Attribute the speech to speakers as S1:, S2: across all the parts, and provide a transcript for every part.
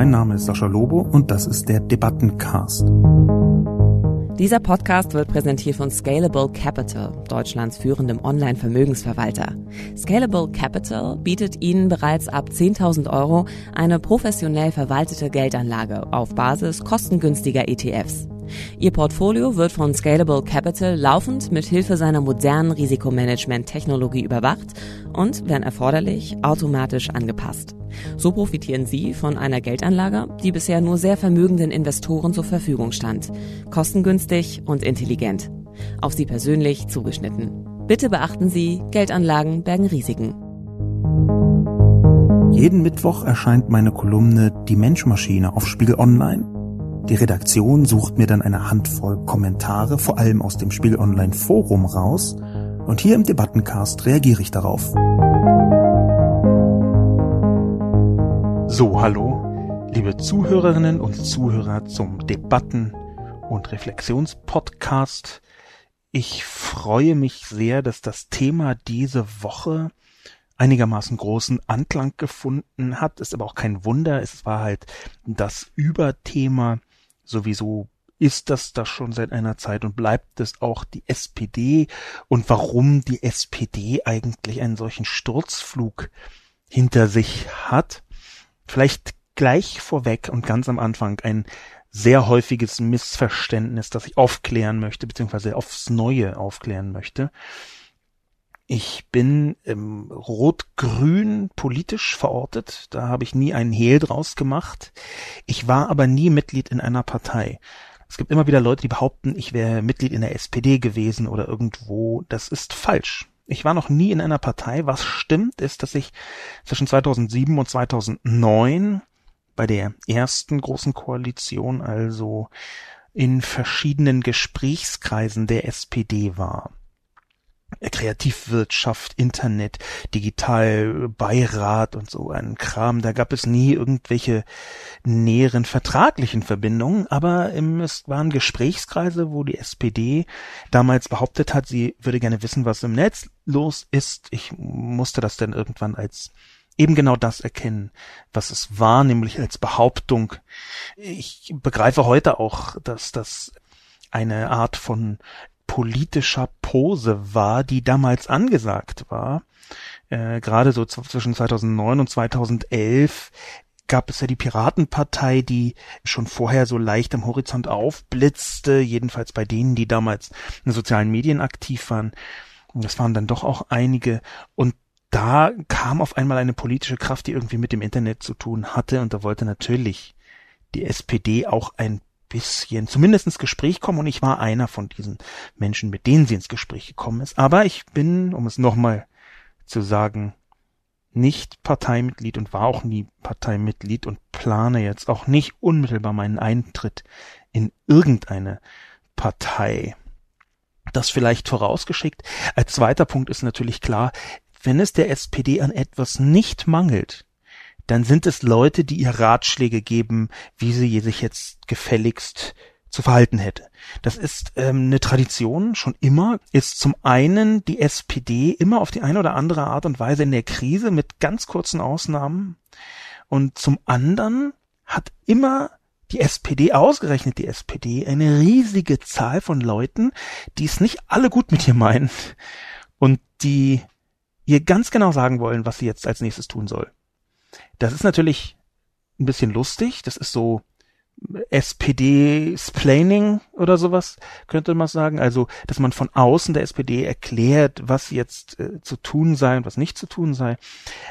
S1: Mein Name ist Sascha Lobo und das ist der Debattencast.
S2: Dieser Podcast wird präsentiert von Scalable Capital, Deutschlands führendem Online-Vermögensverwalter. Scalable Capital bietet Ihnen bereits ab 10.000 Euro eine professionell verwaltete Geldanlage auf Basis kostengünstiger ETFs. Ihr Portfolio wird von Scalable Capital laufend mit Hilfe seiner modernen Risikomanagement-Technologie überwacht und, wenn erforderlich, automatisch angepasst. So profitieren Sie von einer Geldanlage, die bisher nur sehr vermögenden Investoren zur Verfügung stand. Kostengünstig und intelligent. Auf Sie persönlich zugeschnitten. Bitte beachten Sie, Geldanlagen bergen Risiken.
S1: Jeden Mittwoch erscheint meine Kolumne Die Menschmaschine auf Spiegel Online. Die Redaktion sucht mir dann eine Handvoll Kommentare, vor allem aus dem Spiel Online Forum raus, und hier im Debattencast reagiere ich darauf. So, hallo, liebe Zuhörerinnen und Zuhörer zum Debatten- und Reflexionspodcast. Ich freue mich sehr, dass das Thema diese Woche einigermaßen großen Anklang gefunden hat. Ist aber auch kein Wunder. Es war halt das Überthema. Sowieso ist das das schon seit einer Zeit und bleibt es auch die SPD und warum die SPD eigentlich einen solchen Sturzflug hinter sich hat. Vielleicht gleich vorweg und ganz am Anfang ein sehr häufiges Missverständnis, das ich aufklären möchte, beziehungsweise aufs Neue aufklären möchte. Ich bin ähm, rot-grün politisch verortet, da habe ich nie einen Hehl draus gemacht. Ich war aber nie Mitglied in einer Partei. Es gibt immer wieder Leute, die behaupten, ich wäre Mitglied in der SPD gewesen oder irgendwo. Das ist falsch. Ich war noch nie in einer Partei. Was stimmt, ist, dass ich zwischen 2007 und 2009 bei der ersten großen Koalition also in verschiedenen Gesprächskreisen der SPD war. Kreativwirtschaft, Internet, Digitalbeirat und so ein Kram. Da gab es nie irgendwelche näheren vertraglichen Verbindungen, aber es waren Gesprächskreise, wo die SPD damals behauptet hat, sie würde gerne wissen, was im Netz los ist. Ich musste das dann irgendwann als eben genau das erkennen, was es war, nämlich als Behauptung. Ich begreife heute auch, dass das eine Art von politischer Pose war, die damals angesagt war. Äh, Gerade so zwischen 2009 und 2011 gab es ja die Piratenpartei, die schon vorher so leicht am Horizont aufblitzte, jedenfalls bei denen, die damals in sozialen Medien aktiv waren. Das waren dann doch auch einige. Und da kam auf einmal eine politische Kraft, die irgendwie mit dem Internet zu tun hatte. Und da wollte natürlich die SPD auch ein bisschen zumindest ins Gespräch kommen und ich war einer von diesen Menschen, mit denen sie ins Gespräch gekommen ist. Aber ich bin, um es nochmal zu sagen, nicht Parteimitglied und war auch nie Parteimitglied und plane jetzt auch nicht unmittelbar meinen Eintritt in irgendeine Partei. Das vielleicht vorausgeschickt. Als zweiter Punkt ist natürlich klar, wenn es der SPD an etwas nicht mangelt, dann sind es Leute, die ihr Ratschläge geben, wie sie sich jetzt gefälligst zu verhalten hätte. Das ist ähm, eine Tradition schon immer, ist zum einen die SPD immer auf die eine oder andere Art und Weise in der Krise mit ganz kurzen Ausnahmen und zum anderen hat immer die SPD, ausgerechnet die SPD, eine riesige Zahl von Leuten, die es nicht alle gut mit ihr meinen und die ihr ganz genau sagen wollen, was sie jetzt als nächstes tun soll. Das ist natürlich ein bisschen lustig. Das ist so SPD-Splaining oder sowas, könnte man sagen. Also, dass man von außen der SPD erklärt, was jetzt äh, zu tun sei und was nicht zu tun sei.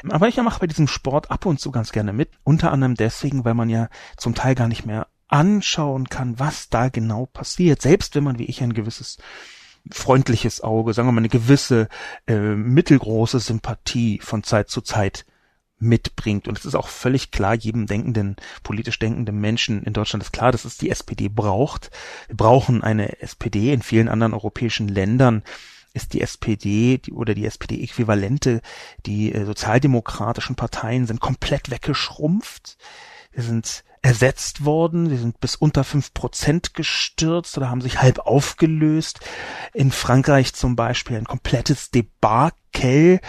S1: Aber ich mache bei diesem Sport ab und zu ganz gerne mit. Unter anderem deswegen, weil man ja zum Teil gar nicht mehr anschauen kann, was da genau passiert. Selbst wenn man wie ich ein gewisses freundliches Auge, sagen wir mal eine gewisse äh, mittelgroße Sympathie von Zeit zu Zeit mitbringt. Und es ist auch völlig klar, jedem denkenden, politisch denkenden Menschen in Deutschland ist klar, dass es die SPD braucht. Wir brauchen eine SPD in vielen anderen europäischen Ländern ist die SPD die, oder die SPD-Äquivalente, die äh, sozialdemokratischen Parteien sind komplett weggeschrumpft. Wir sind ersetzt worden, sie sind bis unter fünf Prozent gestürzt oder haben sich halb aufgelöst. In Frankreich zum Beispiel ein komplettes Debakel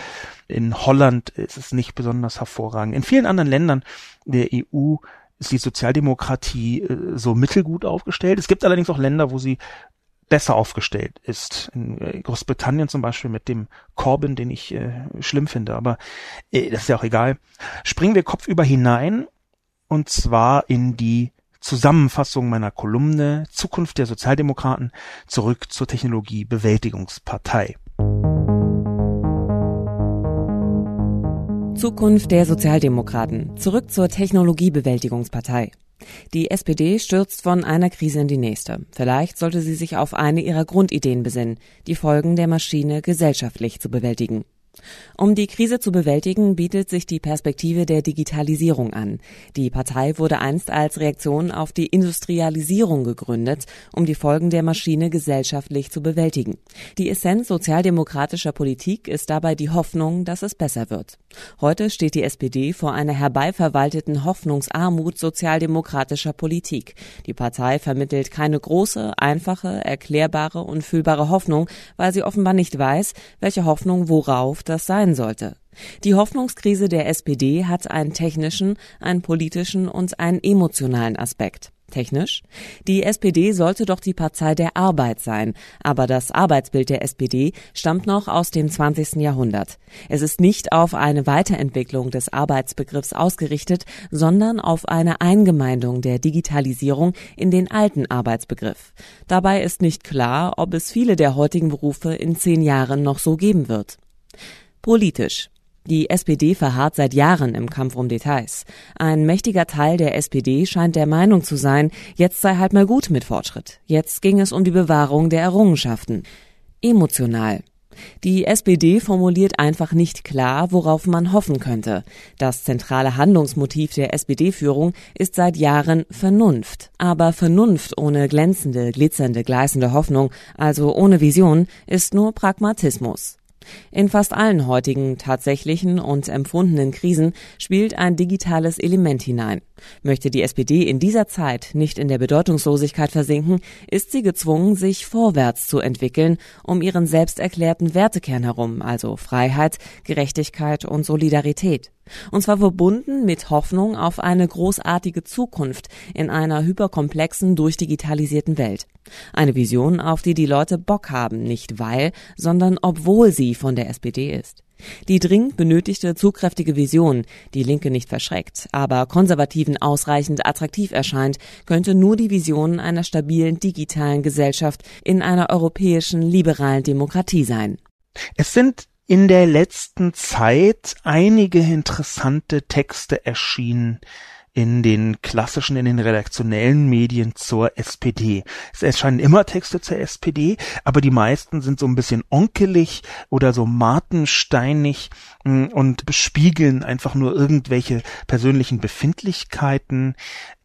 S1: in Holland ist es nicht besonders hervorragend. In vielen anderen Ländern der EU ist die Sozialdemokratie äh, so mittelgut aufgestellt. Es gibt allerdings auch Länder, wo sie besser aufgestellt ist. In äh, Großbritannien zum Beispiel mit dem Corbyn, den ich äh, schlimm finde, aber äh, das ist ja auch egal. Springen wir kopfüber hinein und zwar in die Zusammenfassung meiner Kolumne Zukunft der Sozialdemokraten zurück zur Technologiebewältigungspartei.
S2: Zukunft der Sozialdemokraten zurück zur Technologiebewältigungspartei. Die SPD stürzt von einer Krise in die nächste. Vielleicht sollte sie sich auf eine ihrer Grundideen besinnen, die Folgen der Maschine gesellschaftlich zu bewältigen. Um die Krise zu bewältigen, bietet sich die Perspektive der Digitalisierung an. Die Partei wurde einst als Reaktion auf die Industrialisierung gegründet, um die Folgen der Maschine gesellschaftlich zu bewältigen. Die Essenz sozialdemokratischer Politik ist dabei die Hoffnung, dass es besser wird. Heute steht die SPD vor einer herbeiverwalteten Hoffnungsarmut sozialdemokratischer Politik. Die Partei vermittelt keine große, einfache, erklärbare und fühlbare Hoffnung, weil sie offenbar nicht weiß, welche Hoffnung worauf das sein sollte. Die Hoffnungskrise der SPD hat einen technischen, einen politischen und einen emotionalen Aspekt. Technisch? Die SPD sollte doch die Partei der Arbeit sein, aber das Arbeitsbild der SPD stammt noch aus dem 20. Jahrhundert. Es ist nicht auf eine Weiterentwicklung des Arbeitsbegriffs ausgerichtet, sondern auf eine Eingemeindung der Digitalisierung in den alten Arbeitsbegriff. Dabei ist nicht klar, ob es viele der heutigen Berufe in zehn Jahren noch so geben wird. Politisch. Die SPD verharrt seit Jahren im Kampf um Details. Ein mächtiger Teil der SPD scheint der Meinung zu sein, jetzt sei halt mal gut mit Fortschritt. Jetzt ging es um die Bewahrung der Errungenschaften. Emotional. Die SPD formuliert einfach nicht klar, worauf man hoffen könnte. Das zentrale Handlungsmotiv der SPD-Führung ist seit Jahren Vernunft. Aber Vernunft ohne glänzende, glitzernde, gleißende Hoffnung, also ohne Vision, ist nur Pragmatismus. In fast allen heutigen tatsächlichen und empfundenen Krisen spielt ein digitales Element hinein. Möchte die SPD in dieser Zeit nicht in der Bedeutungslosigkeit versinken, ist sie gezwungen, sich vorwärts zu entwickeln, um ihren selbst erklärten Wertekern herum, also Freiheit, Gerechtigkeit und Solidarität. Und zwar verbunden mit Hoffnung auf eine großartige Zukunft in einer hyperkomplexen, durchdigitalisierten Welt. Eine Vision, auf die die Leute Bock haben, nicht weil, sondern obwohl sie von der SPD ist. Die dringend benötigte zugkräftige Vision, die Linke nicht verschreckt, aber Konservativen ausreichend attraktiv erscheint, könnte nur die Vision einer stabilen digitalen Gesellschaft in einer europäischen liberalen Demokratie sein.
S1: Es sind in der letzten Zeit einige interessante Texte erschienen, in den klassischen, in den redaktionellen Medien zur SPD. Es erscheinen immer Texte zur SPD, aber die meisten sind so ein bisschen onkelig oder so martensteinig mm, und bespiegeln einfach nur irgendwelche persönlichen Befindlichkeiten.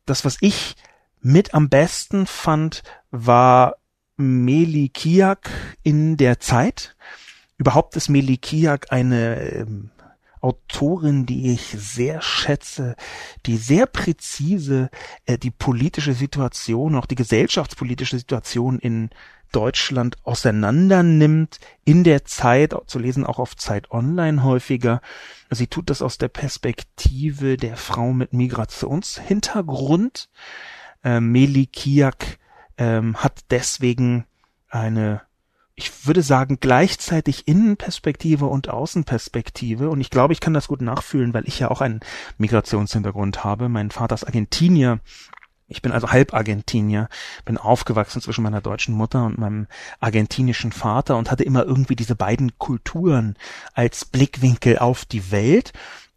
S1: Das, was ich mit am besten fand, war Meli Kiak in der Zeit. Überhaupt ist Meli Kiak eine ähm, Autorin, die ich sehr schätze, die sehr präzise äh, die politische Situation, auch die gesellschaftspolitische Situation in Deutschland auseinander nimmt, in der Zeit, zu lesen auch auf Zeit Online häufiger. Sie tut das aus der Perspektive der Frau mit Migrationshintergrund. Äh, Meli Kiak ähm, hat deswegen eine ich würde sagen, gleichzeitig Innenperspektive und Außenperspektive. Und ich glaube, ich kann das gut nachfühlen, weil ich ja auch einen Migrationshintergrund habe. Mein Vater ist Argentinier. Ich bin also halb Argentinier, bin aufgewachsen zwischen meiner deutschen Mutter und meinem argentinischen Vater und hatte immer irgendwie diese beiden Kulturen als Blickwinkel auf die Welt.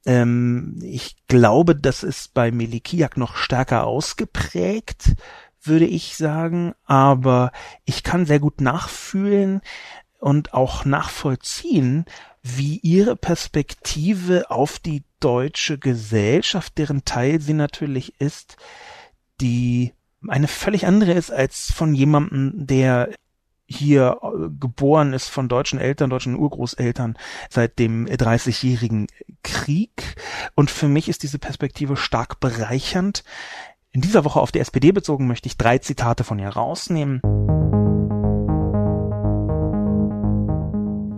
S1: Ähm, ich glaube, das ist bei Melikiak noch stärker ausgeprägt würde ich sagen, aber ich kann sehr gut nachfühlen und auch nachvollziehen, wie ihre Perspektive auf die deutsche Gesellschaft, deren Teil sie natürlich ist, die eine völlig andere ist als von jemandem, der hier äh, geboren ist von deutschen Eltern, deutschen Urgroßeltern seit dem 30-jährigen Krieg. Und für mich ist diese Perspektive stark bereichernd, in dieser Woche auf die SPD bezogen möchte ich drei Zitate von ihr rausnehmen.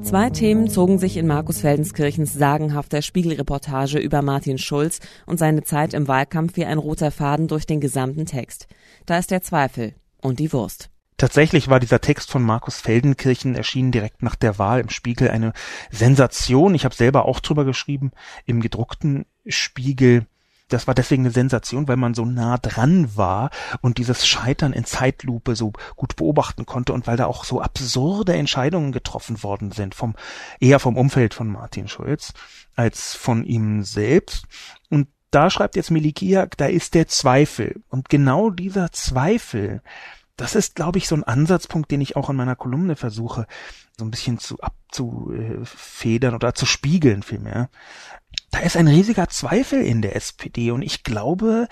S2: Zwei Themen zogen sich in Markus Feldenskirchens sagenhafter Spiegelreportage über Martin Schulz und seine Zeit im Wahlkampf wie ein roter Faden durch den gesamten Text. Da ist der Zweifel und die Wurst.
S1: Tatsächlich war dieser Text von Markus Feldenkirchen erschienen direkt nach der Wahl im Spiegel eine Sensation. Ich habe selber auch drüber geschrieben im gedruckten Spiegel. Das war deswegen eine Sensation, weil man so nah dran war und dieses Scheitern in Zeitlupe so gut beobachten konnte und weil da auch so absurde Entscheidungen getroffen worden sind vom eher vom Umfeld von Martin Schulz als von ihm selbst. Und da schreibt jetzt Milikiak, da ist der Zweifel. Und genau dieser Zweifel, das ist, glaube ich, so ein Ansatzpunkt, den ich auch in meiner Kolumne versuche, so ein bisschen zu abzufedern oder zu spiegeln vielmehr. Da ist ein riesiger Zweifel in der SPD und ich glaube,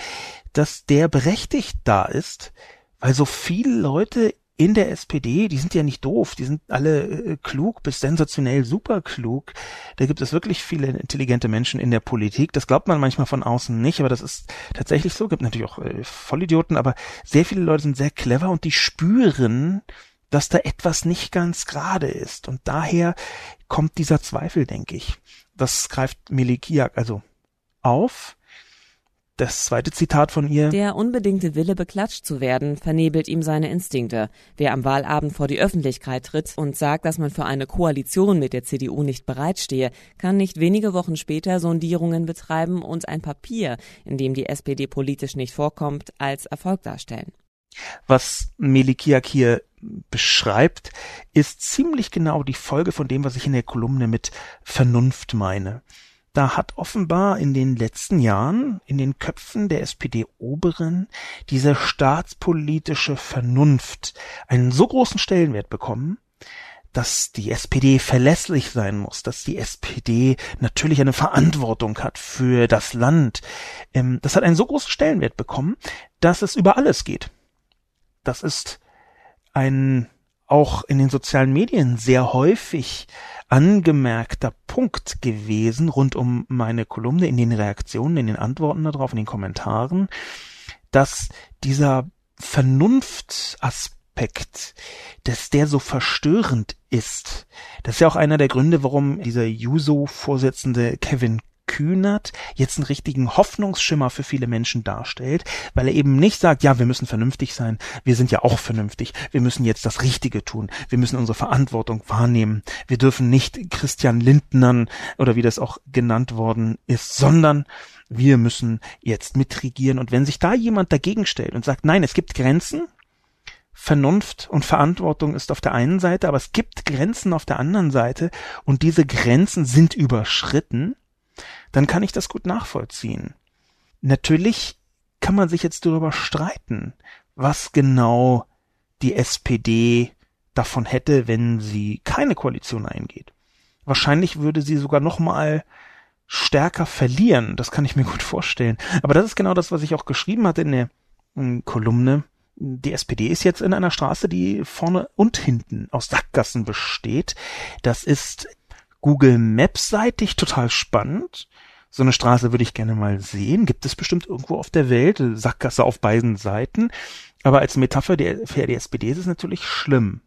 S1: dass der berechtigt da ist, weil so viele Leute in der SPD, die sind ja nicht doof, die sind alle äh, klug bis sensationell super klug. Da gibt es wirklich viele intelligente Menschen in der Politik. Das glaubt man manchmal von außen nicht, aber das ist tatsächlich so. Gibt natürlich auch äh, Vollidioten, aber sehr viele Leute sind sehr clever und die spüren, dass da etwas nicht ganz gerade ist. Und daher kommt dieser Zweifel, denke ich. Das greift Melikiak also auf das zweite Zitat von ihr.
S2: Der unbedingte Wille, beklatscht zu werden, vernebelt ihm seine Instinkte. Wer am Wahlabend vor die Öffentlichkeit tritt und sagt, dass man für eine Koalition mit der CDU nicht bereitstehe, kann nicht wenige Wochen später Sondierungen betreiben und ein Papier, in dem die SPD politisch nicht vorkommt, als Erfolg darstellen.
S1: Was Melikiak hier beschreibt, ist ziemlich genau die Folge von dem, was ich in der Kolumne mit Vernunft meine da hat offenbar in den letzten Jahren in den Köpfen der SPD-Oberen diese staatspolitische Vernunft einen so großen Stellenwert bekommen, dass die SPD verlässlich sein muss, dass die SPD natürlich eine Verantwortung hat für das Land. Ähm, das hat einen so großen Stellenwert bekommen, dass es über alles geht. Das ist ein auch in den sozialen Medien sehr häufig angemerkter Punkt gewesen rund um meine Kolumne in den Reaktionen, in den Antworten darauf, in den Kommentaren, dass dieser Vernunftaspekt, dass der so verstörend ist. Das ist ja auch einer der Gründe, warum dieser Juso-Vorsitzende Kevin Kühnert jetzt einen richtigen Hoffnungsschimmer für viele Menschen darstellt, weil er eben nicht sagt, ja, wir müssen vernünftig sein, wir sind ja auch vernünftig, wir müssen jetzt das Richtige tun, wir müssen unsere Verantwortung wahrnehmen, wir dürfen nicht Christian Lindnern oder wie das auch genannt worden ist, sondern wir müssen jetzt mitregieren. Und wenn sich da jemand dagegen stellt und sagt, nein, es gibt Grenzen, Vernunft und Verantwortung ist auf der einen Seite, aber es gibt Grenzen auf der anderen Seite und diese Grenzen sind überschritten, dann kann ich das gut nachvollziehen. Natürlich kann man sich jetzt darüber streiten, was genau die SPD davon hätte, wenn sie keine Koalition eingeht. Wahrscheinlich würde sie sogar noch mal stärker verlieren. Das kann ich mir gut vorstellen. Aber das ist genau das, was ich auch geschrieben hatte in der Kolumne. Die SPD ist jetzt in einer Straße, die vorne und hinten aus Sackgassen besteht. Das ist Google Maps seitig total spannend. So eine Straße würde ich gerne mal sehen. Gibt es bestimmt irgendwo auf der Welt. Sackgasse auf beiden Seiten. Aber als Metapher für die SPD ist es natürlich schlimm.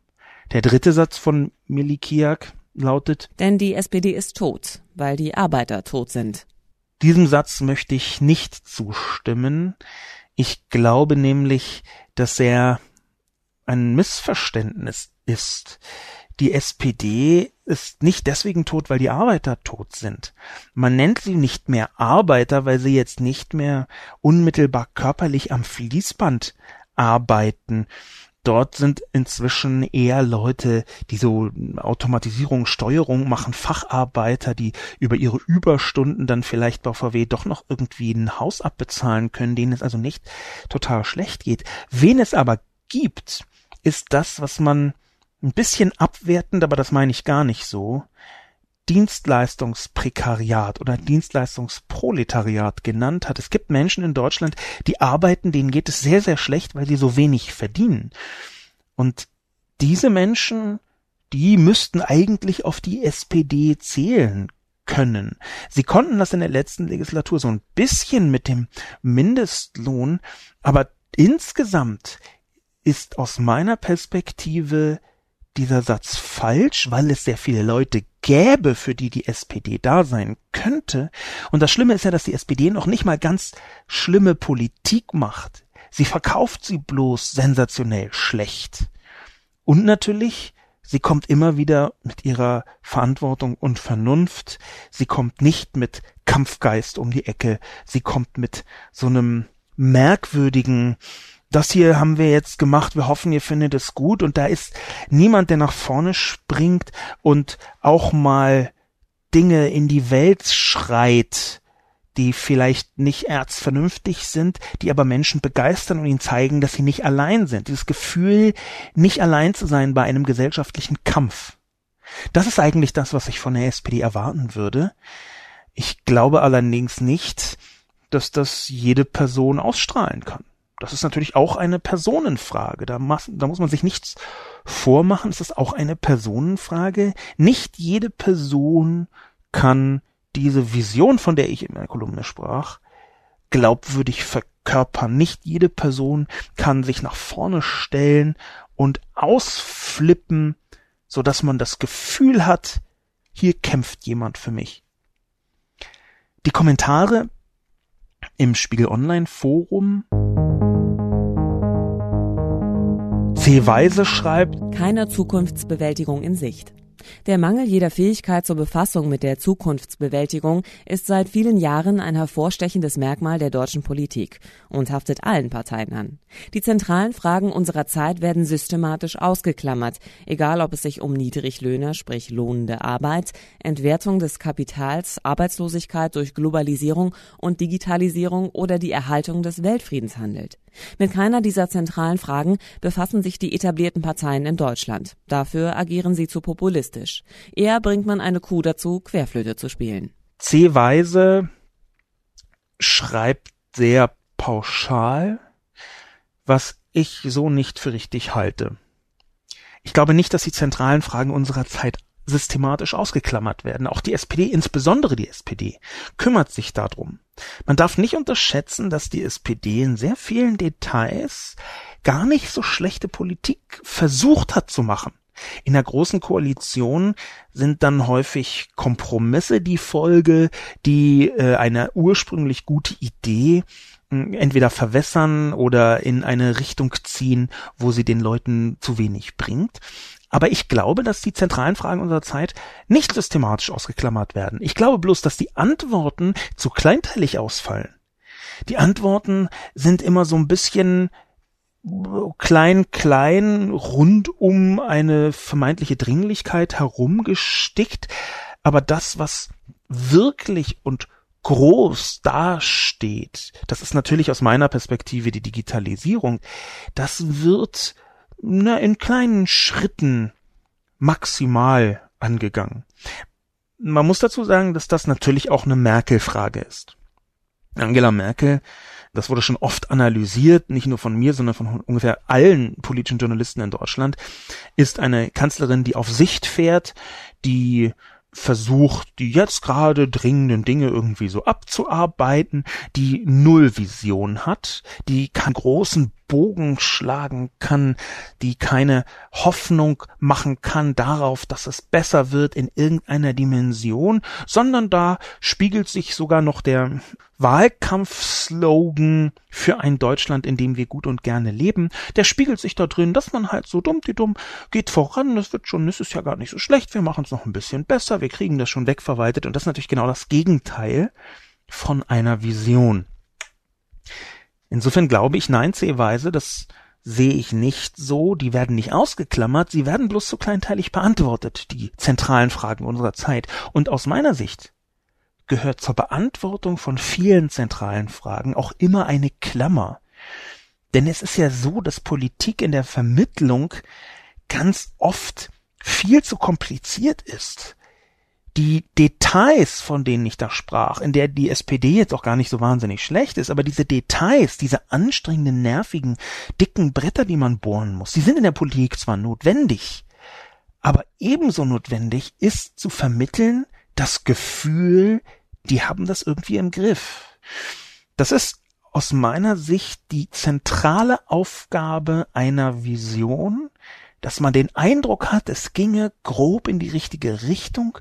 S1: Der dritte Satz von Milikiak lautet,
S2: denn die SPD ist tot, weil die Arbeiter tot sind.
S1: Diesem Satz möchte ich nicht zustimmen. Ich glaube nämlich, dass er ein Missverständnis ist. Die SPD ist nicht deswegen tot, weil die Arbeiter tot sind. Man nennt sie nicht mehr Arbeiter, weil sie jetzt nicht mehr unmittelbar körperlich am Fließband arbeiten. Dort sind inzwischen eher Leute, die so Automatisierung, Steuerung machen, Facharbeiter, die über ihre Überstunden dann vielleicht bei VW doch noch irgendwie ein Haus abbezahlen können, denen es also nicht total schlecht geht. Wen es aber gibt, ist das, was man ein bisschen abwertend, aber das meine ich gar nicht so, Dienstleistungsprekariat oder Dienstleistungsproletariat genannt hat. Es gibt Menschen in Deutschland, die arbeiten, denen geht es sehr, sehr schlecht, weil sie so wenig verdienen. Und diese Menschen, die müssten eigentlich auf die SPD zählen können. Sie konnten das in der letzten Legislatur so ein bisschen mit dem Mindestlohn, aber insgesamt ist aus meiner Perspektive dieser Satz falsch, weil es sehr viele Leute gäbe, für die die SPD da sein könnte. Und das Schlimme ist ja, dass die SPD noch nicht mal ganz schlimme Politik macht. Sie verkauft sie bloß sensationell schlecht. Und natürlich, sie kommt immer wieder mit ihrer Verantwortung und Vernunft. Sie kommt nicht mit Kampfgeist um die Ecke. Sie kommt mit so einem merkwürdigen, das hier haben wir jetzt gemacht, wir hoffen, ihr findet es gut und da ist niemand, der nach vorne springt und auch mal Dinge in die Welt schreit, die vielleicht nicht erzvernünftig sind, die aber Menschen begeistern und ihnen zeigen, dass sie nicht allein sind. Dieses Gefühl, nicht allein zu sein bei einem gesellschaftlichen Kampf. Das ist eigentlich das, was ich von der SPD erwarten würde. Ich glaube allerdings nicht, dass das jede Person ausstrahlen kann. Das ist natürlich auch eine Personenfrage. Da, da muss man sich nichts vormachen. Es ist auch eine Personenfrage. Nicht jede Person kann diese Vision, von der ich in meiner Kolumne sprach, glaubwürdig verkörpern. Nicht jede Person kann sich nach vorne stellen und ausflippen, so dass man das Gefühl hat, hier kämpft jemand für mich. Die Kommentare im Spiegel Online Forum C. Weise schreibt,
S2: keine Zukunftsbewältigung in Sicht. Der Mangel jeder Fähigkeit zur Befassung mit der Zukunftsbewältigung ist seit vielen Jahren ein hervorstechendes Merkmal der deutschen Politik und haftet allen Parteien an. Die zentralen Fragen unserer Zeit werden systematisch ausgeklammert, egal ob es sich um Niedriglöhner, sprich lohnende Arbeit, Entwertung des Kapitals, Arbeitslosigkeit durch Globalisierung und Digitalisierung oder die Erhaltung des Weltfriedens handelt. Mit keiner dieser zentralen Fragen befassen sich die etablierten Parteien in Deutschland. Dafür agieren sie zu populistisch. Eher bringt man eine Kuh dazu, Querflöte zu spielen.
S1: C. Weise schreibt sehr pauschal, was ich so nicht für richtig halte. Ich glaube nicht, dass die zentralen Fragen unserer Zeit systematisch ausgeklammert werden. Auch die SPD, insbesondere die SPD, kümmert sich darum. Man darf nicht unterschätzen, dass die SPD in sehr vielen Details gar nicht so schlechte Politik versucht hat zu machen. In der großen Koalition sind dann häufig Kompromisse die Folge, die äh, eine ursprünglich gute Idee hm, entweder verwässern oder in eine Richtung ziehen, wo sie den Leuten zu wenig bringt. Aber ich glaube, dass die zentralen Fragen unserer Zeit nicht systematisch ausgeklammert werden. Ich glaube bloß, dass die Antworten zu kleinteilig ausfallen. Die Antworten sind immer so ein bisschen klein, klein, rund um eine vermeintliche Dringlichkeit herumgestickt. Aber das, was wirklich und groß dasteht, das ist natürlich aus meiner Perspektive die Digitalisierung, das wird na, in kleinen Schritten maximal angegangen. Man muss dazu sagen, dass das natürlich auch eine Merkel-Frage ist. Angela Merkel, das wurde schon oft analysiert, nicht nur von mir, sondern von ungefähr allen politischen Journalisten in Deutschland, ist eine Kanzlerin, die auf Sicht fährt, die versucht, die jetzt gerade dringenden Dinge irgendwie so abzuarbeiten, die Nullvision hat, die keinen großen Bogen schlagen kann, die keine Hoffnung machen kann darauf, dass es besser wird in irgendeiner Dimension, sondern da spiegelt sich sogar noch der Wahlkampfslogan für ein Deutschland, in dem wir gut und gerne leben, der spiegelt sich da drin, dass man halt so dumm die dumm geht voran, das wird schon, das ist ja gar nicht so schlecht, wir machen es noch ein bisschen besser, wir kriegen das schon wegverwaltet und das ist natürlich genau das Gegenteil von einer Vision. Insofern glaube ich, nein, C-Weise, das sehe ich nicht so, die werden nicht ausgeklammert, sie werden bloß so kleinteilig beantwortet, die zentralen Fragen unserer Zeit. Und aus meiner Sicht gehört zur Beantwortung von vielen zentralen Fragen auch immer eine Klammer. Denn es ist ja so, dass Politik in der Vermittlung ganz oft viel zu kompliziert ist. Die Details, von denen ich da sprach, in der die SPD jetzt auch gar nicht so wahnsinnig schlecht ist, aber diese Details, diese anstrengenden, nervigen, dicken Bretter, die man bohren muss, die sind in der Politik zwar notwendig, aber ebenso notwendig ist zu vermitteln das Gefühl die haben das irgendwie im Griff. Das ist aus meiner Sicht die zentrale Aufgabe einer Vision, dass man den Eindruck hat, es ginge grob in die richtige Richtung,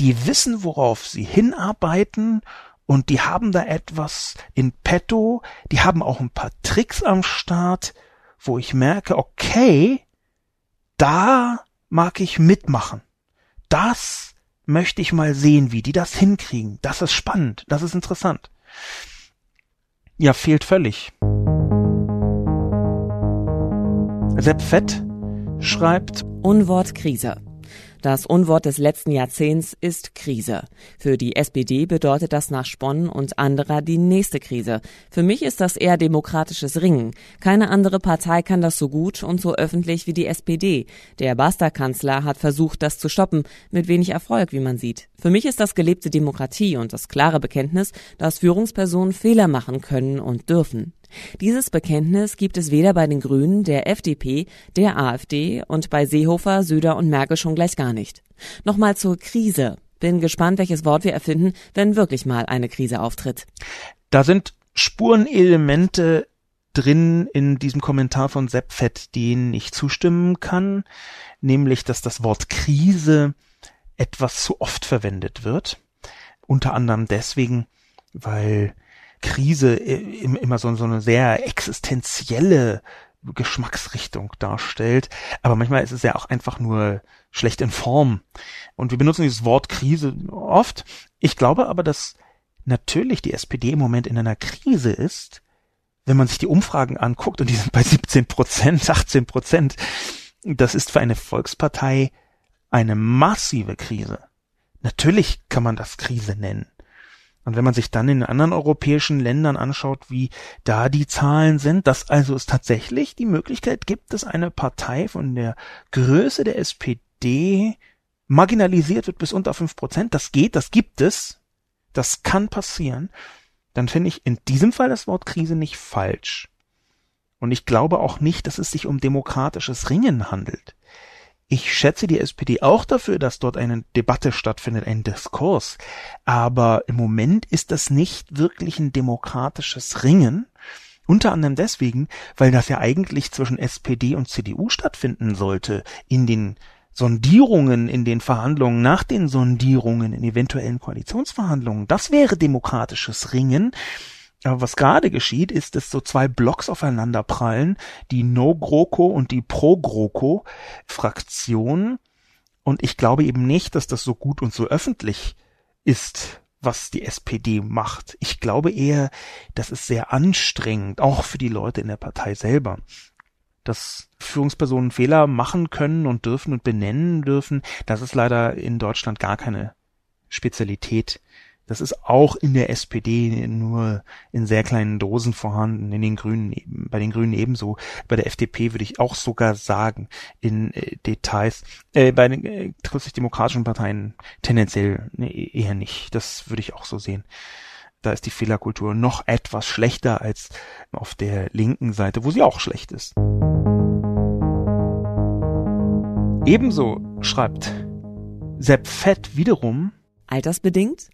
S1: die wissen, worauf sie hinarbeiten und die haben da etwas in petto, die haben auch ein paar Tricks am Start, wo ich merke, okay, da mag ich mitmachen. Das möchte ich mal sehen, wie die das hinkriegen. Das ist spannend, das ist interessant. Ja, fehlt völlig. Sepp Fett schreibt
S2: Unwort Krise. Das Unwort des letzten Jahrzehnts ist Krise. Für die SPD bedeutet das nach Sponn und anderer die nächste Krise. Für mich ist das eher demokratisches Ringen. Keine andere Partei kann das so gut und so öffentlich wie die SPD. Der Basta-Kanzler hat versucht, das zu stoppen, mit wenig Erfolg, wie man sieht. Für mich ist das gelebte Demokratie und das klare Bekenntnis, dass Führungspersonen Fehler machen können und dürfen. Dieses Bekenntnis gibt es weder bei den Grünen, der FDP, der AfD und bei Seehofer, Söder und Merkel schon gleich gar nicht. Nochmal zur Krise. Bin gespannt, welches Wort wir erfinden, wenn wirklich mal eine Krise auftritt.
S1: Da sind Spurenelemente drin in diesem Kommentar von Sepp Fett, denen ich zustimmen kann, nämlich, dass das Wort Krise etwas zu oft verwendet wird. Unter anderem deswegen, weil Krise immer so, so eine sehr existenzielle Geschmacksrichtung darstellt. Aber manchmal ist es ja auch einfach nur schlecht in Form. Und wir benutzen dieses Wort Krise oft. Ich glaube aber, dass natürlich die SPD im Moment in einer Krise ist, wenn man sich die Umfragen anguckt und die sind bei 17 Prozent, 18 Prozent. Das ist für eine Volkspartei eine massive Krise. Natürlich kann man das Krise nennen. Und wenn man sich dann in anderen europäischen Ländern anschaut, wie da die Zahlen sind, dass also es tatsächlich die Möglichkeit gibt, dass eine Partei von der Größe der SPD marginalisiert wird bis unter fünf Prozent, das geht, das gibt es, das kann passieren, dann finde ich in diesem Fall das Wort Krise nicht falsch. Und ich glaube auch nicht, dass es sich um demokratisches Ringen handelt. Ich schätze die SPD auch dafür, dass dort eine Debatte stattfindet, ein Diskurs. Aber im Moment ist das nicht wirklich ein demokratisches Ringen. Unter anderem deswegen, weil das ja eigentlich zwischen SPD und CDU stattfinden sollte in den Sondierungen, in den Verhandlungen, nach den Sondierungen, in eventuellen Koalitionsverhandlungen. Das wäre demokratisches Ringen. Aber was gerade geschieht, ist, dass so zwei Blocks aufeinander prallen, die No-GroKo und die Pro-GroKo-Fraktion. Und ich glaube eben nicht, dass das so gut und so öffentlich ist, was die SPD macht. Ich glaube eher, das ist sehr anstrengend, auch für die Leute in der Partei selber. Dass Führungspersonen Fehler machen können und dürfen und benennen dürfen, das ist leider in Deutschland gar keine Spezialität das ist auch in der SPD nur in sehr kleinen Dosen vorhanden, in den Grünen, bei den Grünen ebenso. Bei der FDP würde ich auch sogar sagen, in äh, Details, äh, bei den äh, christlich-demokratischen Parteien tendenziell ne, eher nicht. Das würde ich auch so sehen. Da ist die Fehlerkultur noch etwas schlechter als auf der linken Seite, wo sie auch schlecht ist. Ebenso schreibt Sepp Fett wiederum,
S2: Altersbedingt?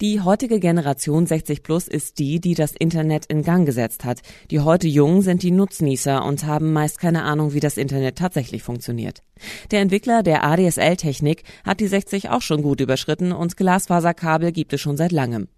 S2: Die heutige Generation 60 Plus ist die, die das Internet in Gang gesetzt hat. Die heute Jungen sind die Nutznießer und haben meist keine Ahnung, wie das Internet tatsächlich funktioniert. Der Entwickler der ADSL-Technik hat die 60 auch schon gut überschritten und Glasfaserkabel gibt es schon seit langem.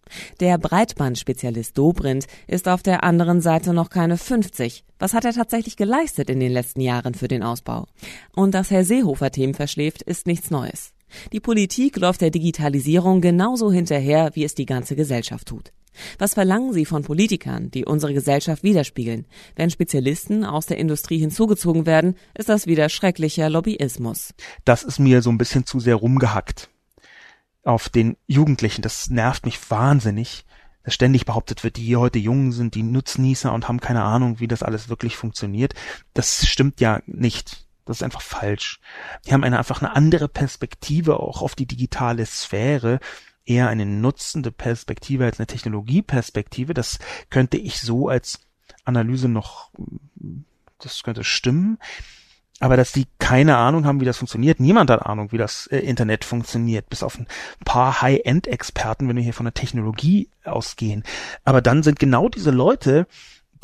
S2: Der Breitbandspezialist Dobrindt ist auf der anderen Seite noch keine 50. Was hat er tatsächlich geleistet in den letzten Jahren für den Ausbau? Und dass Herr Seehofer Themen verschläft, ist nichts Neues. Die Politik läuft der Digitalisierung genauso hinterher, wie es die ganze Gesellschaft tut. Was verlangen Sie von Politikern, die unsere Gesellschaft widerspiegeln? Wenn Spezialisten aus der Industrie hinzugezogen werden, ist das wieder schrecklicher Lobbyismus.
S1: Das ist mir so ein bisschen zu sehr rumgehackt. Auf den Jugendlichen, das nervt mich wahnsinnig, dass ständig behauptet wird, die heute jung sind, die Nutznießer und haben keine Ahnung, wie das alles wirklich funktioniert. Das stimmt ja nicht. Das ist einfach falsch. Die haben eine, einfach eine andere Perspektive auch auf die digitale Sphäre, eher eine nutzende Perspektive als eine Technologieperspektive. Das könnte ich so als Analyse noch, das könnte stimmen. Aber dass die keine Ahnung haben, wie das funktioniert, niemand hat Ahnung, wie das äh, Internet funktioniert, bis auf ein paar High-End-Experten, wenn wir hier von der Technologie ausgehen. Aber dann sind genau diese Leute,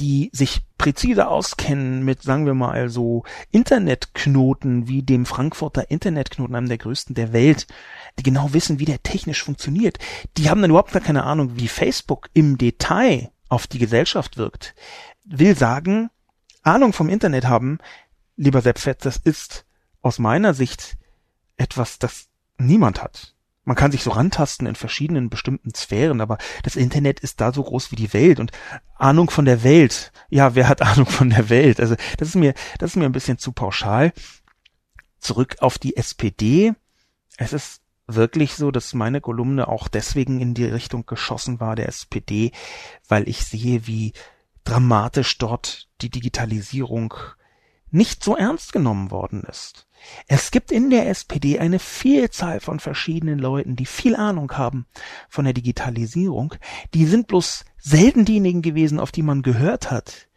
S1: die sich präzise auskennen mit, sagen wir mal, so Internetknoten wie dem Frankfurter Internetknoten, einem der größten der Welt, die genau wissen, wie der technisch funktioniert, die haben dann überhaupt gar keine Ahnung, wie Facebook im Detail auf die Gesellschaft wirkt. Will sagen, Ahnung vom Internet haben, lieber Sepp das ist aus meiner Sicht etwas, das niemand hat. Man kann sich so rantasten in verschiedenen bestimmten Sphären, aber das Internet ist da so groß wie die Welt und Ahnung von der Welt. Ja, wer hat Ahnung von der Welt? Also, das ist mir, das ist mir ein bisschen zu pauschal. Zurück auf die SPD. Es ist wirklich so, dass meine Kolumne auch deswegen in die Richtung geschossen war der SPD, weil ich sehe, wie dramatisch dort die Digitalisierung nicht so ernst genommen worden ist. Es gibt in der SPD eine Vielzahl von verschiedenen Leuten, die viel Ahnung haben von der Digitalisierung. Die sind bloß selten diejenigen gewesen, auf die man gehört hat.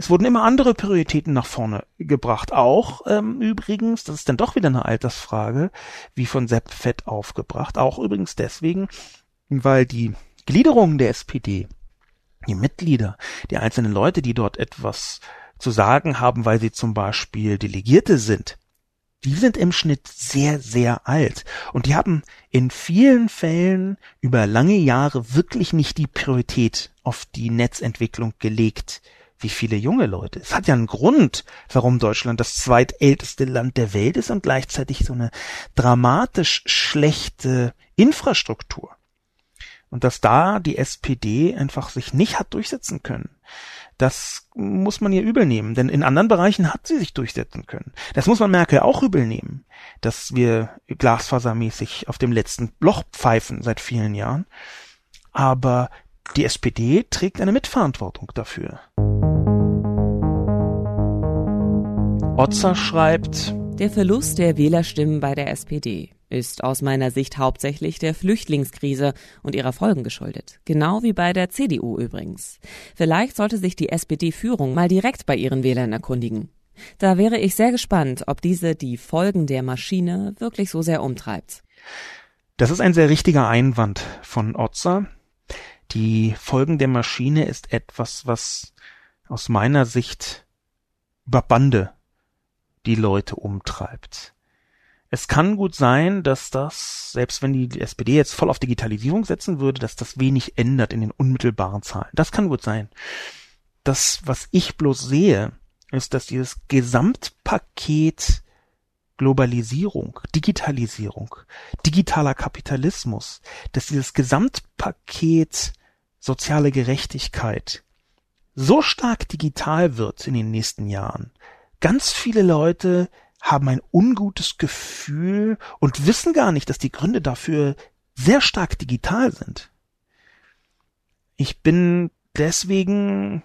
S1: Es wurden immer andere Prioritäten nach vorne gebracht. Auch ähm, übrigens, das ist dann doch wieder eine Altersfrage, wie von Sepp Fett aufgebracht. Auch übrigens deswegen, weil die Gliederung der SPD, die Mitglieder, die einzelnen Leute, die dort etwas zu sagen haben, weil sie zum Beispiel Delegierte sind, die sind im Schnitt sehr, sehr alt. Und die haben in vielen Fällen über lange Jahre wirklich nicht die Priorität auf die Netzentwicklung gelegt, wie viele junge Leute. Es hat ja einen Grund, warum Deutschland das zweitälteste Land der Welt ist und gleichzeitig so eine dramatisch schlechte Infrastruktur. Und dass da die SPD einfach sich nicht hat durchsetzen können. Das muss man ihr übel nehmen, denn in anderen Bereichen hat sie sich durchsetzen können. Das muss man Merkel auch übel nehmen, dass wir glasfasermäßig auf dem letzten Loch pfeifen seit vielen Jahren. Aber die SPD trägt eine Mitverantwortung dafür.
S2: Otzer schreibt, der Verlust der Wählerstimmen bei der SPD ist aus meiner Sicht hauptsächlich der Flüchtlingskrise und ihrer Folgen geschuldet. Genau wie bei der CDU übrigens. Vielleicht sollte sich die SPD-Führung mal direkt bei ihren Wählern erkundigen. Da wäre ich sehr gespannt, ob diese die Folgen der Maschine wirklich so sehr umtreibt.
S1: Das ist ein sehr richtiger Einwand von Otzer. Die Folgen der Maschine ist etwas, was aus meiner Sicht über Bande die Leute umtreibt. Es kann gut sein, dass das, selbst wenn die SPD jetzt voll auf Digitalisierung setzen würde, dass das wenig ändert in den unmittelbaren Zahlen. Das kann gut sein. Das, was ich bloß sehe, ist, dass dieses Gesamtpaket Globalisierung, Digitalisierung, digitaler Kapitalismus, dass dieses Gesamtpaket soziale Gerechtigkeit so stark digital wird in den nächsten Jahren. Ganz viele Leute haben ein ungutes Gefühl und wissen gar nicht, dass die Gründe dafür sehr stark digital sind. Ich bin deswegen,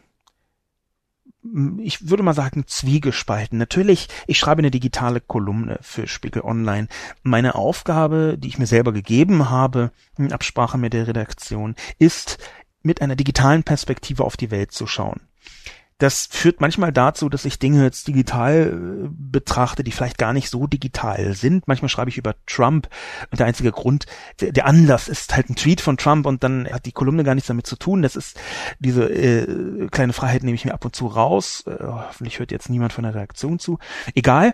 S1: ich würde mal sagen, zwiegespalten. Natürlich, ich schreibe eine digitale Kolumne für Spiegel Online. Meine Aufgabe, die ich mir selber gegeben habe, in Absprache mit der Redaktion, ist, mit einer digitalen Perspektive auf die Welt zu schauen das führt manchmal dazu, dass ich Dinge jetzt digital äh, betrachte, die vielleicht gar nicht so digital sind. Manchmal schreibe ich über Trump und der einzige Grund, der, Anlass ist halt ein Tweet von Trump und dann hat die Kolumne gar nichts damit zu tun. Das ist diese äh, kleine Freiheit nehme ich mir ab und zu raus. Äh, hoffentlich hört jetzt niemand von der Reaktion zu. Egal.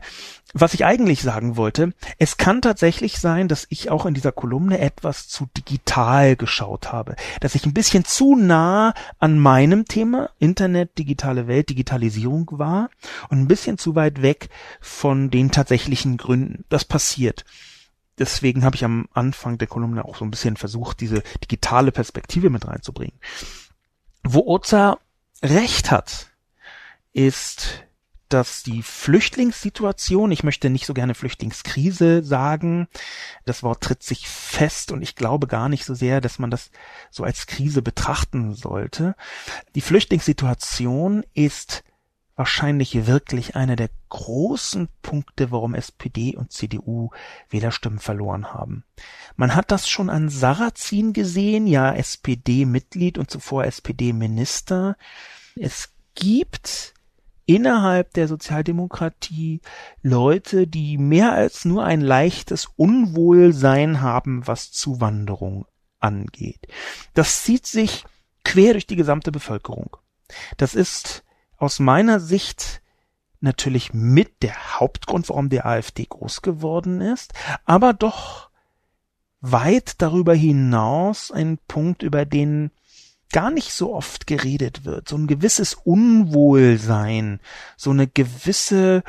S1: Was ich eigentlich sagen wollte, es kann tatsächlich sein, dass ich auch in dieser Kolumne etwas zu digital geschaut habe, dass ich ein bisschen zu nah an meinem Thema Internet, digitale Welt, Digitalisierung war und ein bisschen zu weit weg von den tatsächlichen Gründen. Das passiert. Deswegen habe ich am Anfang der Kolumne auch so ein bisschen versucht, diese digitale Perspektive mit reinzubringen. Wo Oza recht hat, ist dass die Flüchtlingssituation, ich möchte nicht so gerne Flüchtlingskrise sagen, das Wort tritt sich fest und ich glaube gar nicht so sehr, dass man das so als Krise betrachten sollte. Die Flüchtlingssituation ist wahrscheinlich wirklich einer der großen Punkte, warum SPD und CDU Wählerstimmen verloren haben. Man hat das schon an Sarrazin gesehen, ja SPD-Mitglied und zuvor SPD-Minister. Es gibt innerhalb der Sozialdemokratie Leute, die mehr als nur ein leichtes Unwohlsein haben, was Zuwanderung angeht. Das zieht sich quer durch die gesamte Bevölkerung. Das ist aus meiner Sicht natürlich mit der Hauptgrund, warum die AfD groß geworden ist, aber doch weit darüber hinaus ein Punkt, über den gar nicht so oft geredet wird, so ein gewisses Unwohlsein, so eine gewisse,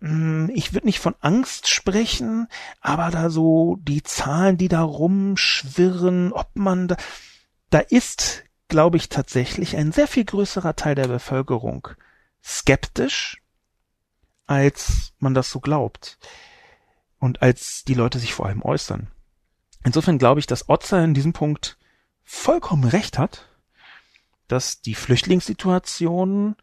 S1: hm, ich würde nicht von Angst sprechen, aber da so die Zahlen, die da rumschwirren, ob man da, da ist, glaube ich, tatsächlich ein sehr viel größerer Teil der Bevölkerung skeptisch, als man das so glaubt und als die Leute sich vor allem äußern. Insofern glaube ich, dass Otzer in diesem Punkt vollkommen recht hat dass die Flüchtlingssituation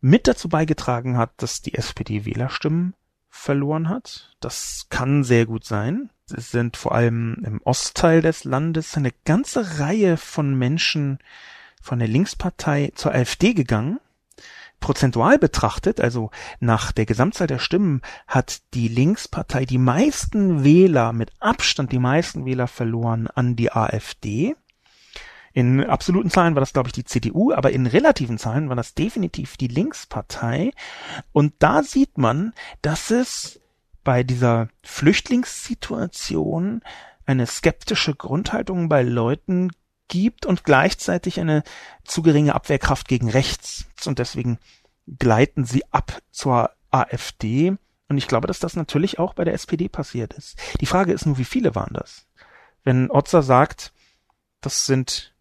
S1: mit dazu beigetragen hat, dass die SPD Wählerstimmen verloren hat. Das kann sehr gut sein. Es sind vor allem im Ostteil des Landes eine ganze Reihe von Menschen von der Linkspartei zur AfD gegangen. Prozentual betrachtet, also nach der Gesamtzahl der Stimmen, hat die Linkspartei die meisten Wähler, mit Abstand die meisten Wähler verloren an die AfD. In absoluten Zahlen war das, glaube ich, die CDU, aber in relativen Zahlen war das definitiv die Linkspartei. Und da sieht man, dass es bei dieser Flüchtlingssituation eine skeptische Grundhaltung bei Leuten gibt und gleichzeitig eine zu geringe Abwehrkraft gegen rechts. Und deswegen gleiten sie ab zur AfD. Und ich glaube, dass das natürlich auch bei der SPD passiert ist. Die Frage ist nur, wie viele waren das? Wenn Otzer sagt, das sind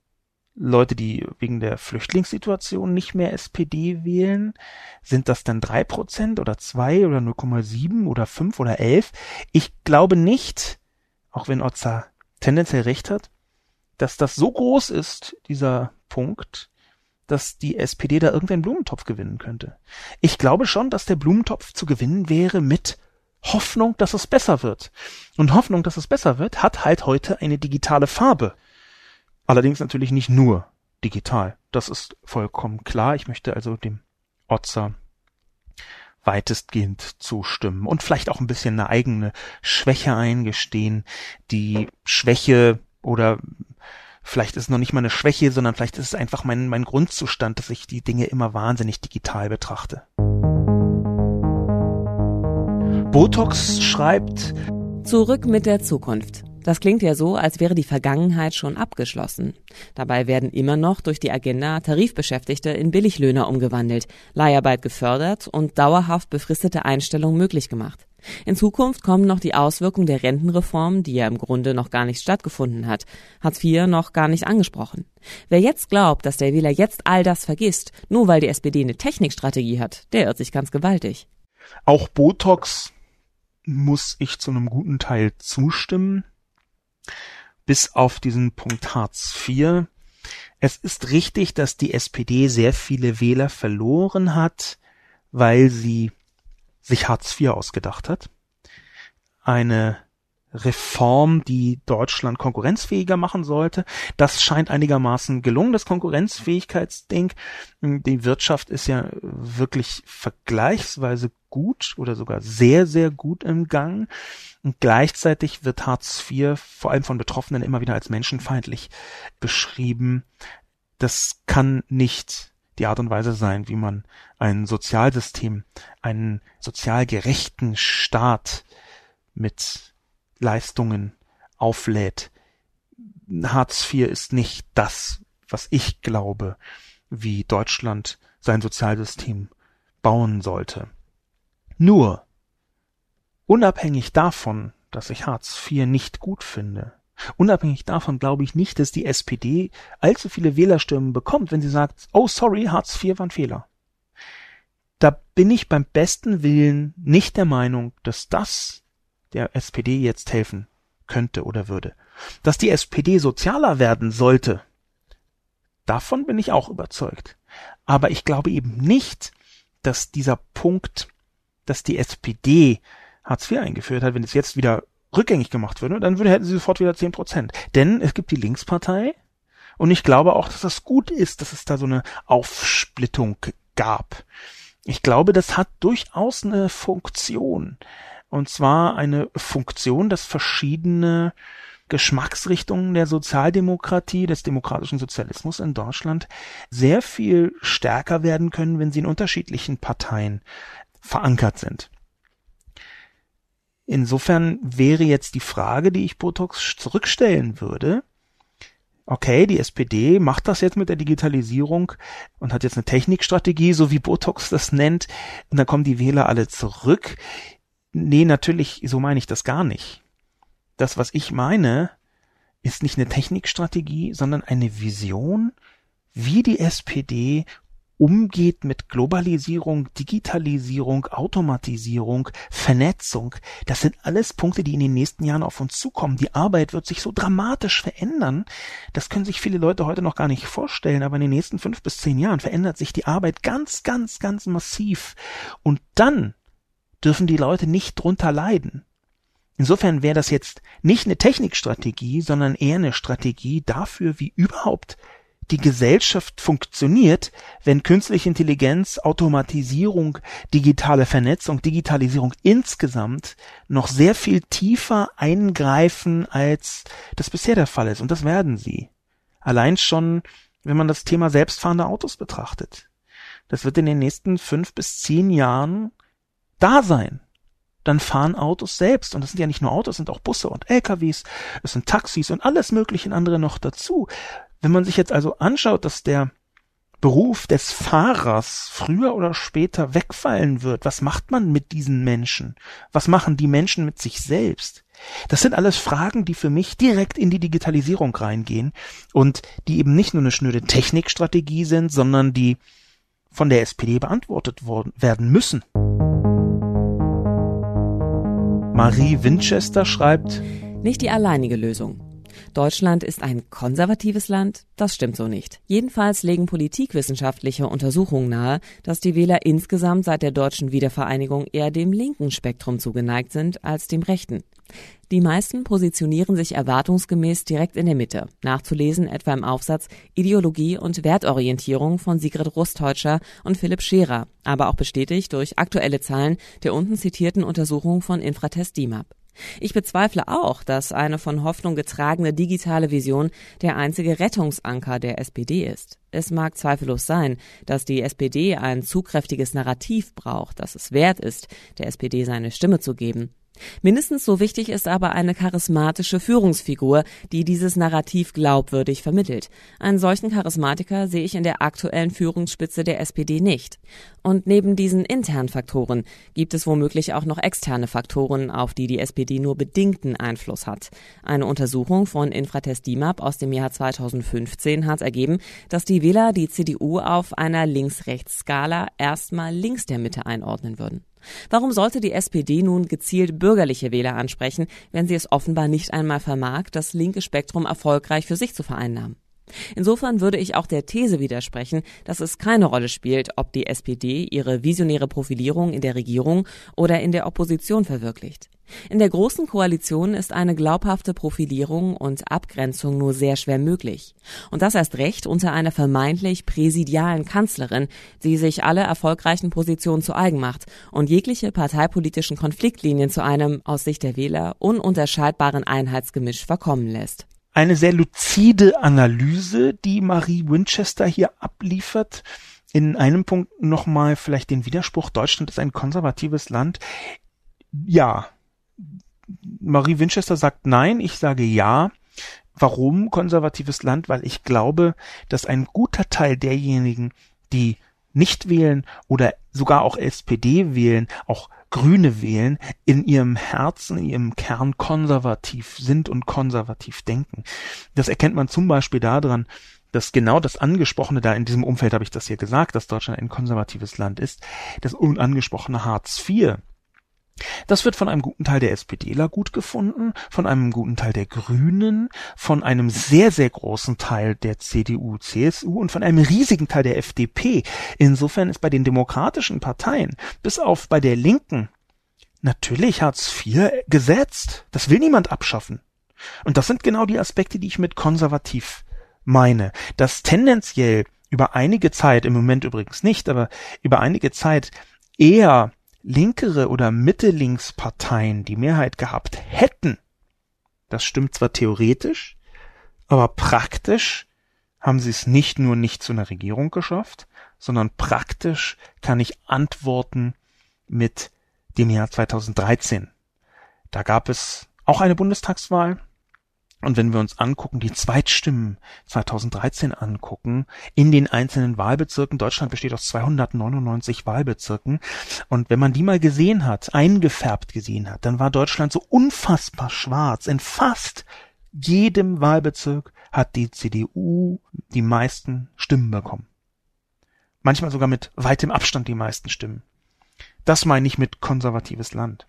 S1: Leute, die wegen der Flüchtlingssituation nicht mehr SPD wählen? Sind das dann drei Prozent oder zwei oder 0,7 oder fünf oder elf? Ich glaube nicht, auch wenn Otzer tendenziell recht hat, dass das so groß ist, dieser Punkt, dass die SPD da irgendeinen Blumentopf gewinnen könnte. Ich glaube schon, dass der Blumentopf zu gewinnen wäre mit Hoffnung, dass es besser wird. Und Hoffnung, dass es besser wird, hat halt heute eine digitale Farbe. Allerdings natürlich nicht nur digital. Das ist vollkommen klar. Ich möchte also dem Otzer weitestgehend zustimmen und vielleicht auch ein bisschen eine eigene Schwäche eingestehen. Die Schwäche oder vielleicht ist es noch nicht mal eine Schwäche, sondern vielleicht ist es einfach mein, mein Grundzustand, dass ich die Dinge immer wahnsinnig digital betrachte. Botox schreibt
S2: Zurück mit der Zukunft. Das klingt ja so, als wäre die Vergangenheit schon abgeschlossen. Dabei werden immer noch durch die Agenda Tarifbeschäftigte in Billiglöhner umgewandelt, Leiharbeit gefördert und dauerhaft befristete Einstellungen möglich gemacht. In Zukunft kommen noch die Auswirkungen der Rentenreform, die ja im Grunde noch gar nicht stattgefunden hat, Hartz IV noch gar nicht angesprochen. Wer jetzt glaubt, dass der Wähler jetzt all das vergisst, nur weil die SPD eine Technikstrategie hat, der irrt sich ganz gewaltig.
S1: Auch Botox muss ich zu einem guten Teil zustimmen bis auf diesen Punkt Hartz IV. Es ist richtig, dass die SPD sehr viele Wähler verloren hat, weil sie sich Hartz IV ausgedacht hat. Eine Reform, die Deutschland konkurrenzfähiger machen sollte. Das scheint einigermaßen gelungen, das Konkurrenzfähigkeitsding. Die Wirtschaft ist ja wirklich vergleichsweise gut oder sogar sehr, sehr gut im Gang. Und gleichzeitig wird Hartz IV vor allem von Betroffenen immer wieder als menschenfeindlich beschrieben. Das kann nicht die Art und Weise sein, wie man ein Sozialsystem, einen sozial gerechten Staat mit Leistungen auflädt. Hartz IV ist nicht das, was ich glaube, wie Deutschland sein Sozialsystem bauen sollte. Nur, unabhängig davon, dass ich Hartz IV nicht gut finde, unabhängig davon glaube ich nicht, dass die SPD allzu viele Wählerstimmen bekommt, wenn sie sagt, oh sorry, Hartz IV war ein Fehler. Da bin ich beim besten Willen nicht der Meinung, dass das der SPD jetzt helfen könnte oder würde. Dass die SPD sozialer werden sollte, davon bin ich auch überzeugt. Aber ich glaube eben nicht, dass dieser Punkt, dass die SPD Hartz IV eingeführt hat, wenn es jetzt wieder rückgängig gemacht würde, dann würde, hätten sie sofort wieder zehn Prozent. Denn es gibt die Linkspartei und ich glaube auch, dass das gut ist, dass es da so eine Aufsplittung gab. Ich glaube, das hat durchaus eine Funktion. Und zwar eine Funktion, dass verschiedene Geschmacksrichtungen der Sozialdemokratie, des demokratischen Sozialismus in Deutschland sehr viel stärker werden können, wenn sie in unterschiedlichen Parteien verankert sind. Insofern wäre jetzt die Frage, die ich Botox zurückstellen würde, okay, die SPD macht das jetzt mit der Digitalisierung und hat jetzt eine Technikstrategie, so wie Botox das nennt, und dann kommen die Wähler alle zurück. Nee, natürlich, so meine ich das gar nicht. Das, was ich meine, ist nicht eine Technikstrategie, sondern eine Vision, wie die SPD umgeht mit Globalisierung, Digitalisierung, Automatisierung, Vernetzung. Das sind alles Punkte, die in den nächsten Jahren auf uns zukommen. Die Arbeit wird sich so dramatisch verändern. Das können sich viele Leute heute noch gar nicht vorstellen, aber in den nächsten fünf bis zehn Jahren verändert sich die Arbeit ganz, ganz, ganz massiv. Und dann dürfen die Leute nicht drunter leiden. Insofern wäre das jetzt nicht eine Technikstrategie, sondern eher eine Strategie dafür, wie überhaupt die Gesellschaft funktioniert, wenn künstliche Intelligenz, Automatisierung, digitale Vernetzung, Digitalisierung insgesamt noch sehr viel tiefer eingreifen, als das bisher der Fall ist. Und das werden sie. Allein schon, wenn man das Thema selbstfahrende Autos betrachtet. Das wird in den nächsten fünf bis zehn Jahren da sein. Dann fahren Autos selbst. Und das sind ja nicht nur Autos, es sind auch Busse und LKWs, es sind Taxis und alles mögliche andere noch dazu. Wenn man sich jetzt also anschaut, dass der Beruf des Fahrers früher oder später wegfallen wird, was macht man mit diesen Menschen? Was machen die Menschen mit sich selbst? Das sind alles Fragen, die für mich direkt in die Digitalisierung reingehen und die eben nicht nur eine schnöde Technikstrategie sind, sondern die von der SPD beantwortet worden, werden müssen. Marie Winchester schreibt,
S2: nicht die alleinige Lösung. Deutschland ist ein konservatives Land? Das stimmt so nicht. Jedenfalls legen politikwissenschaftliche Untersuchungen nahe, dass die Wähler insgesamt seit der deutschen Wiedervereinigung eher dem linken Spektrum zugeneigt sind als dem rechten. Die meisten positionieren sich erwartungsgemäß direkt in der Mitte, nachzulesen etwa im Aufsatz Ideologie und Wertorientierung von Sigrid Rustheutscher und Philipp Scherer, aber auch bestätigt durch aktuelle Zahlen der unten zitierten Untersuchung von Infratest DIMAP. Ich bezweifle auch, dass eine von Hoffnung getragene digitale Vision der einzige Rettungsanker der SPD ist. Es mag zweifellos sein, dass die SPD ein zugkräftiges Narrativ braucht, dass es wert ist, der SPD seine Stimme zu geben. Mindestens so wichtig ist aber eine charismatische Führungsfigur, die dieses Narrativ glaubwürdig vermittelt. Einen solchen Charismatiker sehe ich in der aktuellen Führungsspitze der SPD nicht. Und neben diesen internen Faktoren gibt es womöglich auch noch externe Faktoren, auf die die SPD nur bedingten Einfluss hat. Eine Untersuchung von Infratest DIMAP aus dem Jahr 2015 hat ergeben, dass die Wähler die CDU auf einer Links-Rechts-Skala erstmal links der Mitte einordnen würden. Warum sollte die SPD nun gezielt bürgerliche Wähler ansprechen, wenn sie es offenbar nicht einmal vermag, das linke Spektrum erfolgreich für sich zu vereinnahmen? Insofern würde ich auch der These widersprechen, dass es keine Rolle spielt, ob die SPD ihre visionäre Profilierung in der Regierung oder in der Opposition verwirklicht. In der Großen Koalition ist eine glaubhafte Profilierung und Abgrenzung nur sehr schwer möglich. Und das erst recht unter einer vermeintlich präsidialen Kanzlerin, die sich alle erfolgreichen Positionen zu eigen macht und jegliche parteipolitischen Konfliktlinien zu einem, aus Sicht der Wähler, ununterscheidbaren Einheitsgemisch verkommen lässt.
S1: Eine sehr luzide Analyse, die Marie Winchester hier abliefert. In einem Punkt nochmal vielleicht den Widerspruch, Deutschland ist ein konservatives Land. Ja, Marie Winchester sagt nein, ich sage ja. Warum konservatives Land? Weil ich glaube, dass ein guter Teil derjenigen, die nicht wählen oder sogar auch SPD wählen, auch Grüne wählen, in ihrem Herzen, in ihrem Kern konservativ sind und konservativ denken. Das erkennt man zum Beispiel daran, dass genau das Angesprochene da in diesem Umfeld habe ich das hier gesagt, dass Deutschland ein konservatives Land ist, das unangesprochene Hartz IV das wird von einem guten Teil der SPDler gut gefunden, von einem guten Teil der Grünen, von einem sehr, sehr großen Teil der CDU, CSU und von einem riesigen Teil der FDP. Insofern ist bei den demokratischen Parteien, bis auf bei der Linken, natürlich Hartz IV gesetzt. Das will niemand abschaffen. Und das sind genau die Aspekte, die ich mit konservativ meine, dass tendenziell über einige Zeit, im Moment übrigens nicht, aber über einige Zeit eher linkere oder Mitte-Links-Parteien die Mehrheit gehabt hätten, Das stimmt zwar theoretisch, aber praktisch haben sie es nicht nur nicht zu einer Regierung geschafft, sondern praktisch kann ich antworten mit dem Jahr 2013. Da gab es auch eine Bundestagswahl. Und wenn wir uns angucken, die Zweitstimmen 2013 angucken, in den einzelnen Wahlbezirken, Deutschland besteht aus 299 Wahlbezirken, und wenn man die mal gesehen hat, eingefärbt gesehen hat, dann war Deutschland so unfassbar schwarz. In fast jedem Wahlbezirk hat die CDU die meisten Stimmen bekommen manchmal sogar mit weitem Abstand die meisten Stimmen. Das meine ich mit konservatives Land.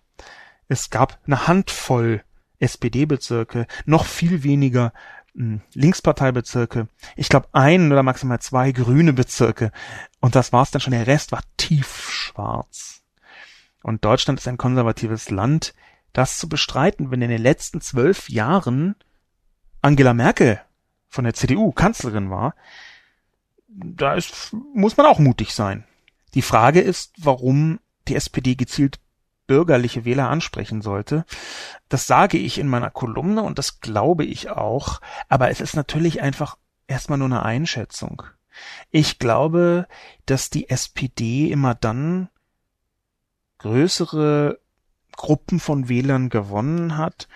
S1: Es gab eine Handvoll SPD-Bezirke, noch viel weniger hm, Linksparteibezirke. Ich glaube ein oder maximal zwei grüne Bezirke. Und das war's dann schon. Der Rest war tiefschwarz. Und Deutschland ist ein konservatives Land. Das zu bestreiten, wenn in den letzten zwölf Jahren Angela Merkel von der CDU Kanzlerin war, da ist, muss man auch mutig sein. Die Frage ist, warum die SPD gezielt bürgerliche Wähler ansprechen sollte. Das sage ich in meiner Kolumne und das glaube ich auch, aber es ist natürlich einfach erstmal nur eine Einschätzung. Ich glaube, dass die SPD immer dann größere Gruppen von Wählern gewonnen hat,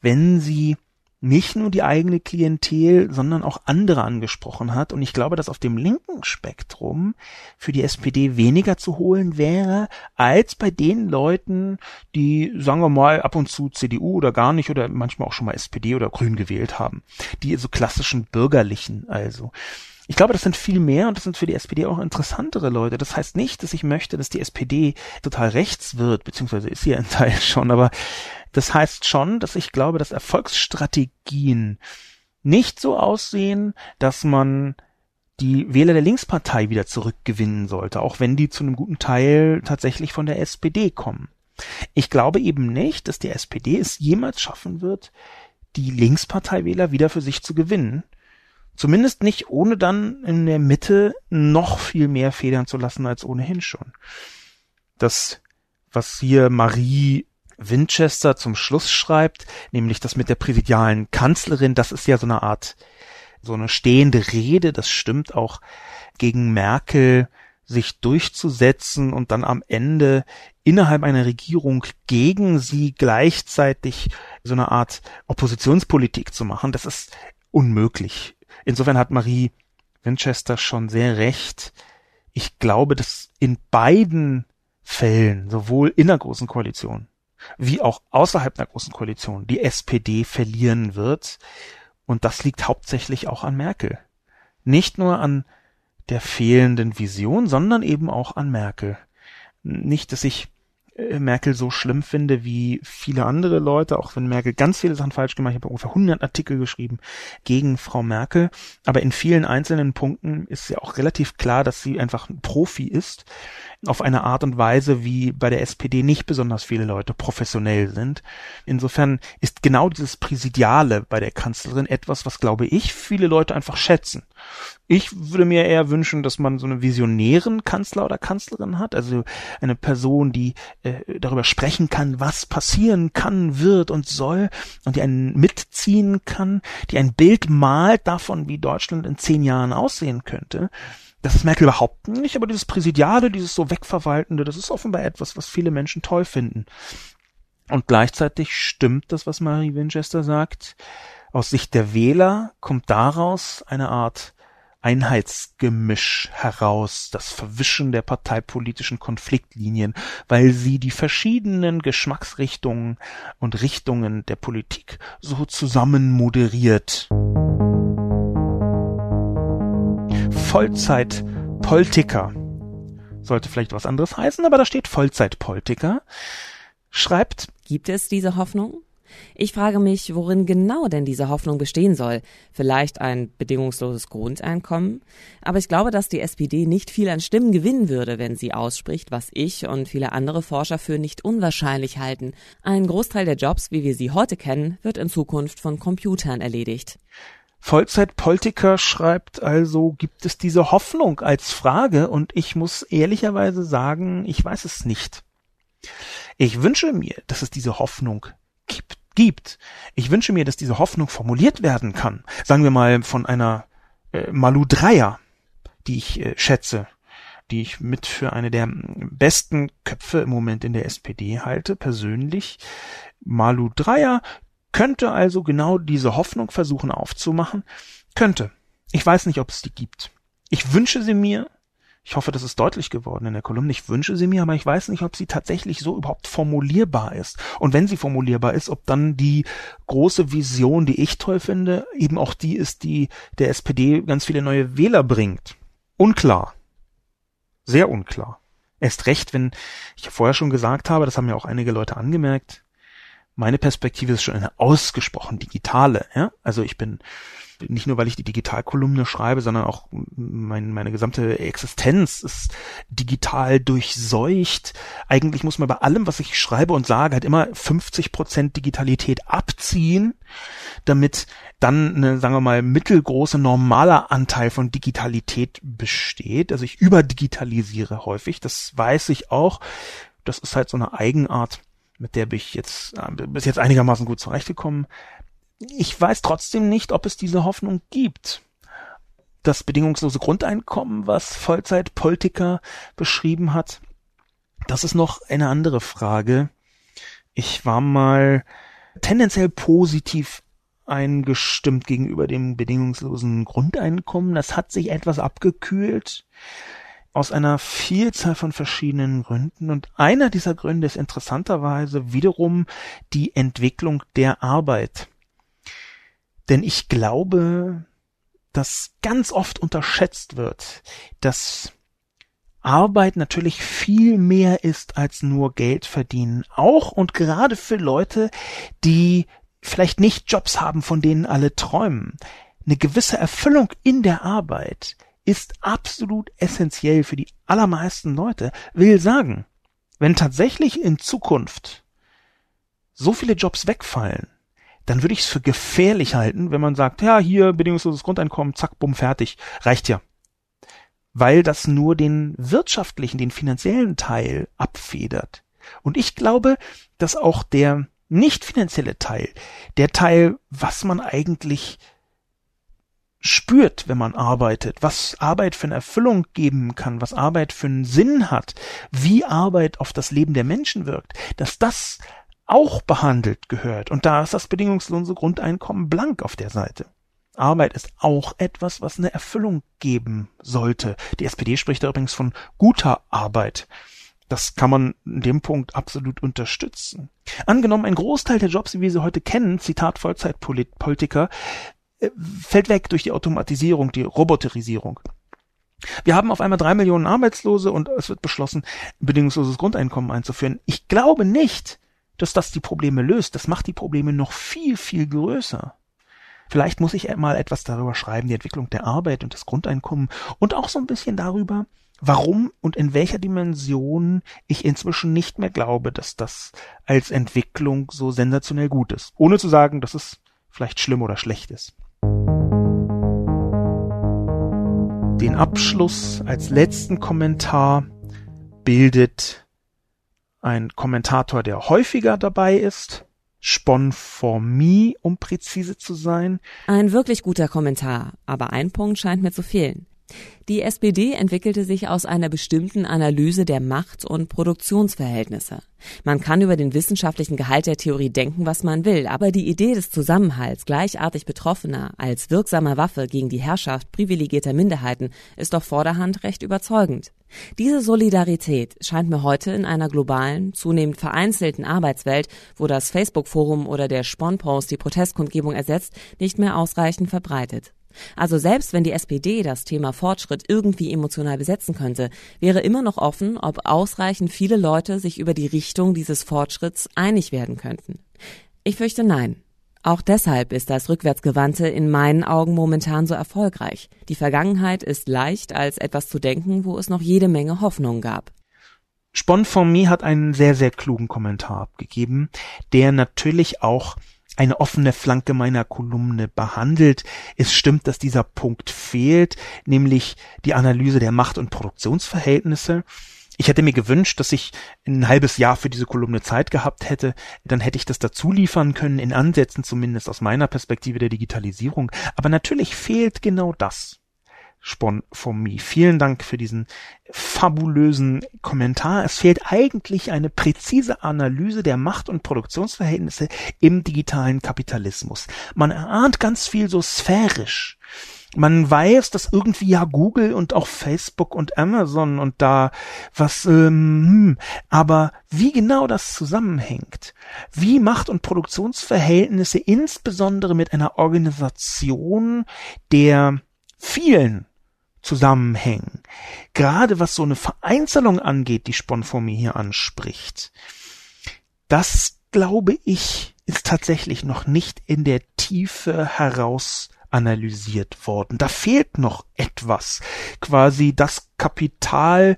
S1: wenn sie nicht nur die eigene Klientel, sondern auch andere angesprochen hat. Und ich glaube, dass auf dem linken Spektrum für die SPD weniger zu holen wäre, als bei den Leuten, die, sagen wir mal, ab und zu CDU oder gar nicht oder manchmal auch schon mal SPD oder Grün gewählt haben. Die so klassischen Bürgerlichen also. Ich glaube, das sind viel mehr und das sind für die SPD auch interessantere Leute. Das heißt nicht, dass ich möchte, dass die SPD total rechts wird, beziehungsweise ist sie ein Teil schon, aber das heißt schon, dass ich glaube, dass Erfolgsstrategien nicht so aussehen, dass man die Wähler der Linkspartei wieder zurückgewinnen sollte, auch wenn die zu einem guten Teil tatsächlich von der SPD kommen. Ich glaube eben nicht, dass die SPD es jemals schaffen wird, die Linksparteiwähler wieder für sich zu gewinnen. Zumindest nicht, ohne dann in der Mitte noch viel mehr federn zu lassen als ohnehin schon. Das, was hier Marie Winchester zum Schluss schreibt, nämlich das mit der präsidialen Kanzlerin, das ist ja so eine Art, so eine stehende Rede, das stimmt auch gegen Merkel sich durchzusetzen und dann am Ende innerhalb einer Regierung gegen sie gleichzeitig so eine Art Oppositionspolitik zu machen, das ist unmöglich. Insofern hat Marie Winchester schon sehr recht. Ich glaube, dass in beiden Fällen, sowohl in der großen Koalition wie auch außerhalb einer großen Koalition die SPD verlieren wird. Und das liegt hauptsächlich auch an Merkel. Nicht nur an der fehlenden Vision, sondern eben auch an Merkel. Nicht, dass ich äh, Merkel so schlimm finde wie viele andere Leute, auch wenn Merkel ganz viele Sachen falsch gemacht hat. Ich habe ungefähr 100 Artikel geschrieben gegen Frau Merkel. Aber in vielen einzelnen Punkten ist ja auch relativ klar, dass sie einfach ein Profi ist auf eine Art und Weise, wie bei der SPD nicht besonders viele Leute professionell sind. Insofern ist genau dieses Präsidiale bei der Kanzlerin etwas, was glaube ich viele Leute einfach schätzen. Ich würde mir eher wünschen, dass man so einen visionären Kanzler oder Kanzlerin hat, also eine Person, die äh, darüber sprechen kann, was passieren kann, wird und soll und die einen mitziehen kann, die ein Bild malt davon, wie Deutschland in zehn Jahren aussehen könnte. Das ist Merkel überhaupt nicht, aber dieses Präsidiale, dieses so Wegverwaltende, das ist offenbar etwas, was viele Menschen toll finden. Und gleichzeitig stimmt das, was Marie Winchester sagt. Aus Sicht der Wähler kommt daraus eine Art Einheitsgemisch heraus, das Verwischen der parteipolitischen Konfliktlinien, weil sie die verschiedenen Geschmacksrichtungen und Richtungen der Politik so zusammen moderiert. Vollzeitpolitiker. Sollte vielleicht was anderes heißen, aber da steht Vollzeitpolitiker. Schreibt.
S2: Gibt es diese Hoffnung? Ich frage mich, worin genau denn diese Hoffnung bestehen soll. Vielleicht ein bedingungsloses Grundeinkommen? Aber ich glaube, dass die SPD nicht viel an Stimmen gewinnen würde, wenn sie ausspricht, was ich und viele andere Forscher für nicht unwahrscheinlich halten. Ein Großteil der Jobs, wie wir sie heute kennen, wird in Zukunft von Computern erledigt.
S1: Vollzeitpolitiker schreibt also, gibt es diese Hoffnung als Frage und ich muss ehrlicherweise sagen, ich weiß es nicht. Ich wünsche mir, dass es diese Hoffnung gibt. gibt. Ich wünsche mir, dass diese Hoffnung formuliert werden kann. Sagen wir mal von einer äh, Malu Dreier, die ich äh, schätze, die ich mit für eine der besten Köpfe im Moment in der SPD halte, persönlich. Malu Dreier könnte also genau diese Hoffnung versuchen aufzumachen. Könnte. Ich weiß nicht, ob es die gibt. Ich wünsche sie mir. Ich hoffe, das ist deutlich geworden in der Kolumne. Ich wünsche sie mir, aber ich weiß nicht, ob sie tatsächlich so überhaupt formulierbar ist. Und wenn sie formulierbar ist, ob dann die große Vision, die ich toll finde, eben auch die ist, die der SPD ganz viele neue Wähler bringt. Unklar. Sehr unklar. Erst recht, wenn ich vorher schon gesagt habe, das haben ja auch einige Leute angemerkt, meine Perspektive ist schon eine ausgesprochen digitale. Ja? Also ich bin nicht nur, weil ich die Digitalkolumne schreibe, sondern auch mein, meine gesamte Existenz ist digital durchseucht. Eigentlich muss man bei allem, was ich schreibe und sage, halt immer 50 Prozent Digitalität abziehen, damit dann eine, sagen wir mal, mittelgroße normaler Anteil von Digitalität besteht. Also ich überdigitalisiere häufig, das weiß ich auch. Das ist halt so eine Eigenart, mit der bin ich jetzt äh, bis jetzt einigermaßen gut zurechtgekommen ich weiß trotzdem nicht, ob es diese Hoffnung gibt. Das bedingungslose Grundeinkommen, was Vollzeitpolitiker beschrieben hat, das ist noch eine andere Frage. Ich war mal tendenziell positiv eingestimmt gegenüber dem bedingungslosen Grundeinkommen. Das hat sich etwas abgekühlt aus einer Vielzahl von verschiedenen Gründen. Und einer dieser Gründe ist interessanterweise wiederum die Entwicklung der Arbeit. Denn ich glaube, dass ganz oft unterschätzt wird, dass Arbeit natürlich viel mehr ist als nur Geld verdienen. Auch und gerade für Leute, die vielleicht nicht Jobs haben, von denen alle träumen. Eine gewisse Erfüllung in der Arbeit ist absolut essentiell für die allermeisten Leute. Will sagen, wenn tatsächlich in Zukunft so viele Jobs wegfallen, dann würde ich es für gefährlich halten, wenn man sagt, ja, hier bedingungsloses Grundeinkommen, zack, bumm, fertig, reicht ja. Weil das nur den wirtschaftlichen, den finanziellen Teil abfedert. Und ich glaube, dass auch der nicht finanzielle Teil, der Teil, was man eigentlich spürt, wenn man arbeitet, was Arbeit für eine Erfüllung geben kann, was Arbeit für einen Sinn hat, wie Arbeit auf das Leben der Menschen wirkt, dass das auch behandelt gehört. Und da ist das bedingungslose Grundeinkommen blank auf der Seite. Arbeit ist auch etwas, was eine Erfüllung geben sollte. Die SPD spricht da übrigens von guter Arbeit. Das kann man in dem Punkt absolut unterstützen. Angenommen, ein Großteil der Jobs, wie wir sie heute kennen, Zitat Vollzeitpolitiker, fällt weg durch die Automatisierung, die Roboterisierung. Wir haben auf einmal drei Millionen Arbeitslose und es wird beschlossen, bedingungsloses Grundeinkommen einzuführen. Ich glaube nicht, dass das die Probleme löst. Das macht die Probleme noch viel, viel größer. Vielleicht muss ich mal etwas darüber schreiben, die Entwicklung der Arbeit und das Grundeinkommen und auch so ein bisschen darüber, warum und in welcher Dimension ich inzwischen nicht mehr glaube, dass das als Entwicklung so sensationell gut ist. Ohne zu sagen, dass es vielleicht schlimm oder schlecht ist. Den Abschluss als letzten Kommentar bildet ein Kommentator, der häufiger dabei ist, Spon for me, um präzise zu sein.
S2: Ein wirklich guter Kommentar, aber ein Punkt scheint mir zu fehlen. Die SPD entwickelte sich aus einer bestimmten Analyse der Macht- und Produktionsverhältnisse. Man kann über den wissenschaftlichen Gehalt der Theorie denken, was man will, aber die Idee des Zusammenhalts gleichartig Betroffener als wirksamer Waffe gegen die Herrschaft privilegierter Minderheiten ist doch vorderhand recht überzeugend. Diese Solidarität scheint mir heute in einer globalen, zunehmend vereinzelten Arbeitswelt, wo das Facebook-Forum oder der Spon-Post die Protestkundgebung ersetzt, nicht mehr ausreichend verbreitet. Also selbst wenn die SPD das Thema Fortschritt irgendwie emotional besetzen könnte, wäre immer noch offen, ob ausreichend viele Leute sich über die Richtung dieses Fortschritts einig werden könnten. Ich fürchte nein. Auch deshalb ist das Rückwärtsgewandte in meinen Augen momentan so erfolgreich. Die Vergangenheit ist leicht als etwas zu denken, wo es noch jede Menge Hoffnung gab.
S1: Spon von mir hat einen sehr, sehr klugen Kommentar abgegeben, der natürlich auch eine offene Flanke meiner Kolumne behandelt. Es stimmt, dass dieser Punkt fehlt, nämlich die Analyse der Macht- und Produktionsverhältnisse. Ich hätte mir gewünscht, dass ich ein halbes Jahr für diese Kolumne Zeit gehabt hätte. Dann hätte ich das dazu liefern können, in Ansätzen zumindest aus meiner Perspektive der Digitalisierung. Aber natürlich fehlt genau das. Spon for me. Vielen Dank für diesen fabulösen Kommentar. Es fehlt eigentlich eine präzise Analyse der Macht- und Produktionsverhältnisse im digitalen Kapitalismus. Man erahnt ganz viel so sphärisch man weiß, dass irgendwie ja Google und auch Facebook und Amazon und da was, ähm, hm, aber wie genau das zusammenhängt, wie Macht- und Produktionsverhältnisse insbesondere mit einer Organisation der vielen zusammenhängen, gerade was so eine Vereinzelung angeht, die Sponformi hier anspricht, das glaube ich ist tatsächlich noch nicht in der Tiefe heraus analysiert worden. Da fehlt noch etwas. Quasi das Kapital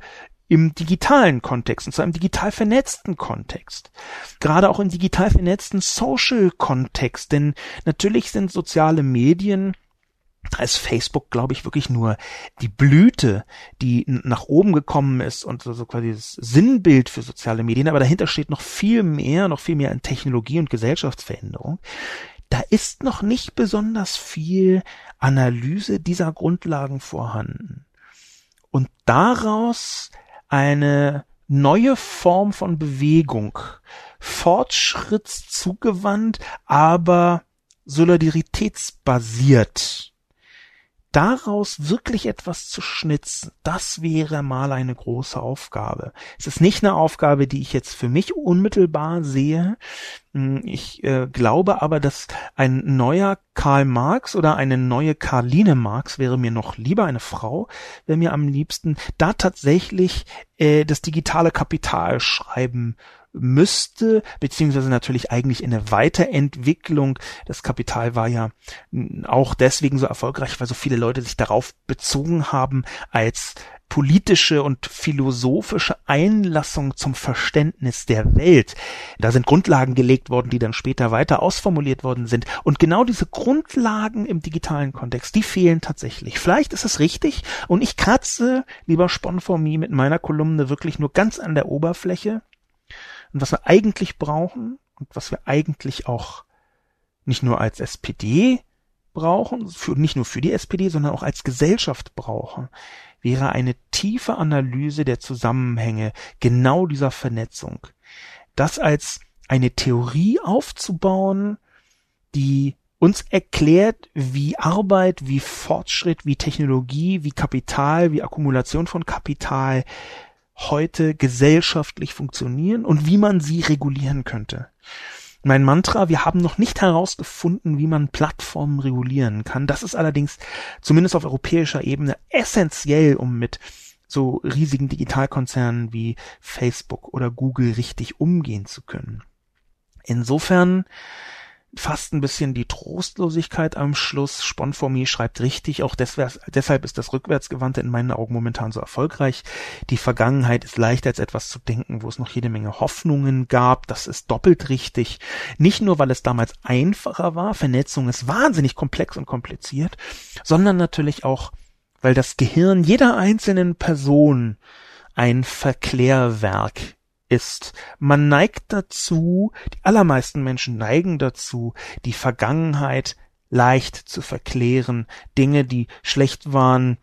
S1: im digitalen Kontext, und zwar im digital vernetzten Kontext. Gerade auch im digital vernetzten Social-Kontext, denn natürlich sind soziale Medien da ist Facebook, glaube ich, wirklich nur die Blüte, die nach oben gekommen ist und so quasi das Sinnbild für soziale Medien, aber dahinter steht noch viel mehr, noch viel mehr an Technologie und Gesellschaftsveränderung da ist noch nicht besonders viel Analyse dieser Grundlagen vorhanden. Und daraus eine neue Form von Bewegung, fortschrittszugewandt, aber solidaritätsbasiert daraus wirklich etwas zu schnitzen, das wäre mal eine große Aufgabe. Es ist nicht eine Aufgabe, die ich jetzt für mich unmittelbar sehe. Hm, ich äh, glaube aber, dass ein neuer Karl Marx oder eine neue Karline Marx wäre mir noch lieber, eine Frau wäre mir am liebsten, da tatsächlich äh, das digitale Kapital schreiben müsste, beziehungsweise natürlich eigentlich eine Weiterentwicklung. Das Kapital war ja auch deswegen so erfolgreich, weil so viele Leute sich darauf bezogen haben als politische und philosophische Einlassung zum Verständnis der Welt. Da sind Grundlagen gelegt worden, die dann später weiter ausformuliert worden sind. Und genau diese Grundlagen im digitalen Kontext, die fehlen tatsächlich. Vielleicht ist es richtig und ich kratze, lieber Sponformie, mit meiner Kolumne wirklich nur ganz an der Oberfläche und was wir eigentlich brauchen und was wir eigentlich auch nicht nur als SPD brauchen, für, nicht nur für die SPD, sondern auch als Gesellschaft brauchen, wäre eine tiefe Analyse der Zusammenhänge genau dieser Vernetzung. Das als eine Theorie aufzubauen, die uns erklärt, wie Arbeit, wie Fortschritt, wie Technologie, wie Kapital, wie Akkumulation von Kapital heute gesellschaftlich funktionieren und wie man sie regulieren könnte. Mein Mantra, wir haben noch nicht herausgefunden, wie man Plattformen regulieren kann. Das ist allerdings zumindest auf europäischer Ebene essentiell, um mit so riesigen Digitalkonzernen wie Facebook oder Google richtig umgehen zu können. Insofern fast ein bisschen die Trostlosigkeit am Schluss. Sponformi schreibt richtig, auch deshalb ist das Rückwärtsgewandte in meinen Augen momentan so erfolgreich. Die Vergangenheit ist leichter als etwas zu denken, wo es noch jede Menge Hoffnungen gab. Das ist doppelt richtig. Nicht nur, weil es damals einfacher war, Vernetzung ist wahnsinnig komplex und kompliziert, sondern natürlich auch, weil das Gehirn jeder einzelnen Person ein Verklärwerk ist. Man neigt dazu, die allermeisten Menschen neigen dazu, die Vergangenheit leicht zu verklären, Dinge, die schlecht waren,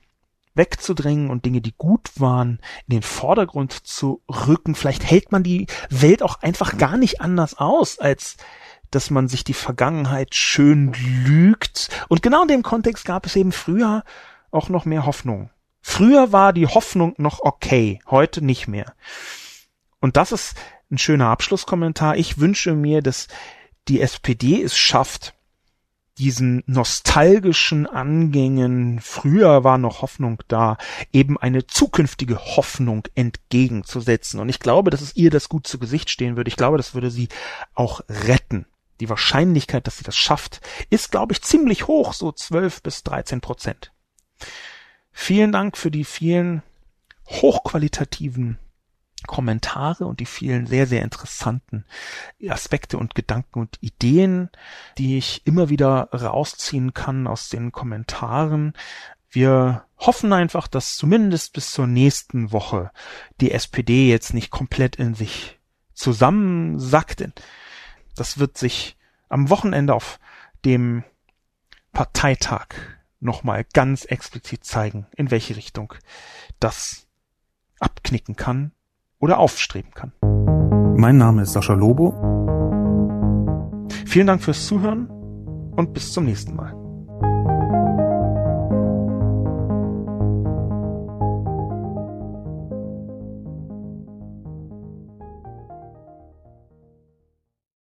S1: wegzudrängen und Dinge, die gut waren, in den Vordergrund zu rücken. Vielleicht hält man die Welt auch einfach gar nicht anders aus, als dass man sich die Vergangenheit schön lügt. Und genau in dem Kontext gab es eben früher auch noch mehr Hoffnung. Früher war die Hoffnung noch okay, heute nicht mehr. Und das ist ein schöner Abschlusskommentar. Ich wünsche mir, dass die SPD es schafft, diesen nostalgischen Angängen, früher war noch Hoffnung da, eben eine zukünftige Hoffnung entgegenzusetzen. Und ich glaube, dass es ihr das gut zu Gesicht stehen würde. Ich glaube, das würde sie auch retten. Die Wahrscheinlichkeit, dass sie das schafft, ist, glaube ich, ziemlich hoch, so 12 bis 13 Prozent. Vielen Dank für die vielen hochqualitativen Kommentare und die vielen sehr, sehr interessanten Aspekte und Gedanken und Ideen, die ich immer wieder rausziehen kann aus den Kommentaren. Wir hoffen einfach, dass zumindest bis zur nächsten Woche die SPD jetzt nicht komplett in sich zusammensackt. Das wird sich am Wochenende auf dem Parteitag nochmal ganz explizit zeigen, in welche Richtung das abknicken kann oder aufstreben kann.
S3: Mein Name ist Sascha Lobo.
S1: Vielen Dank fürs Zuhören und bis zum nächsten Mal.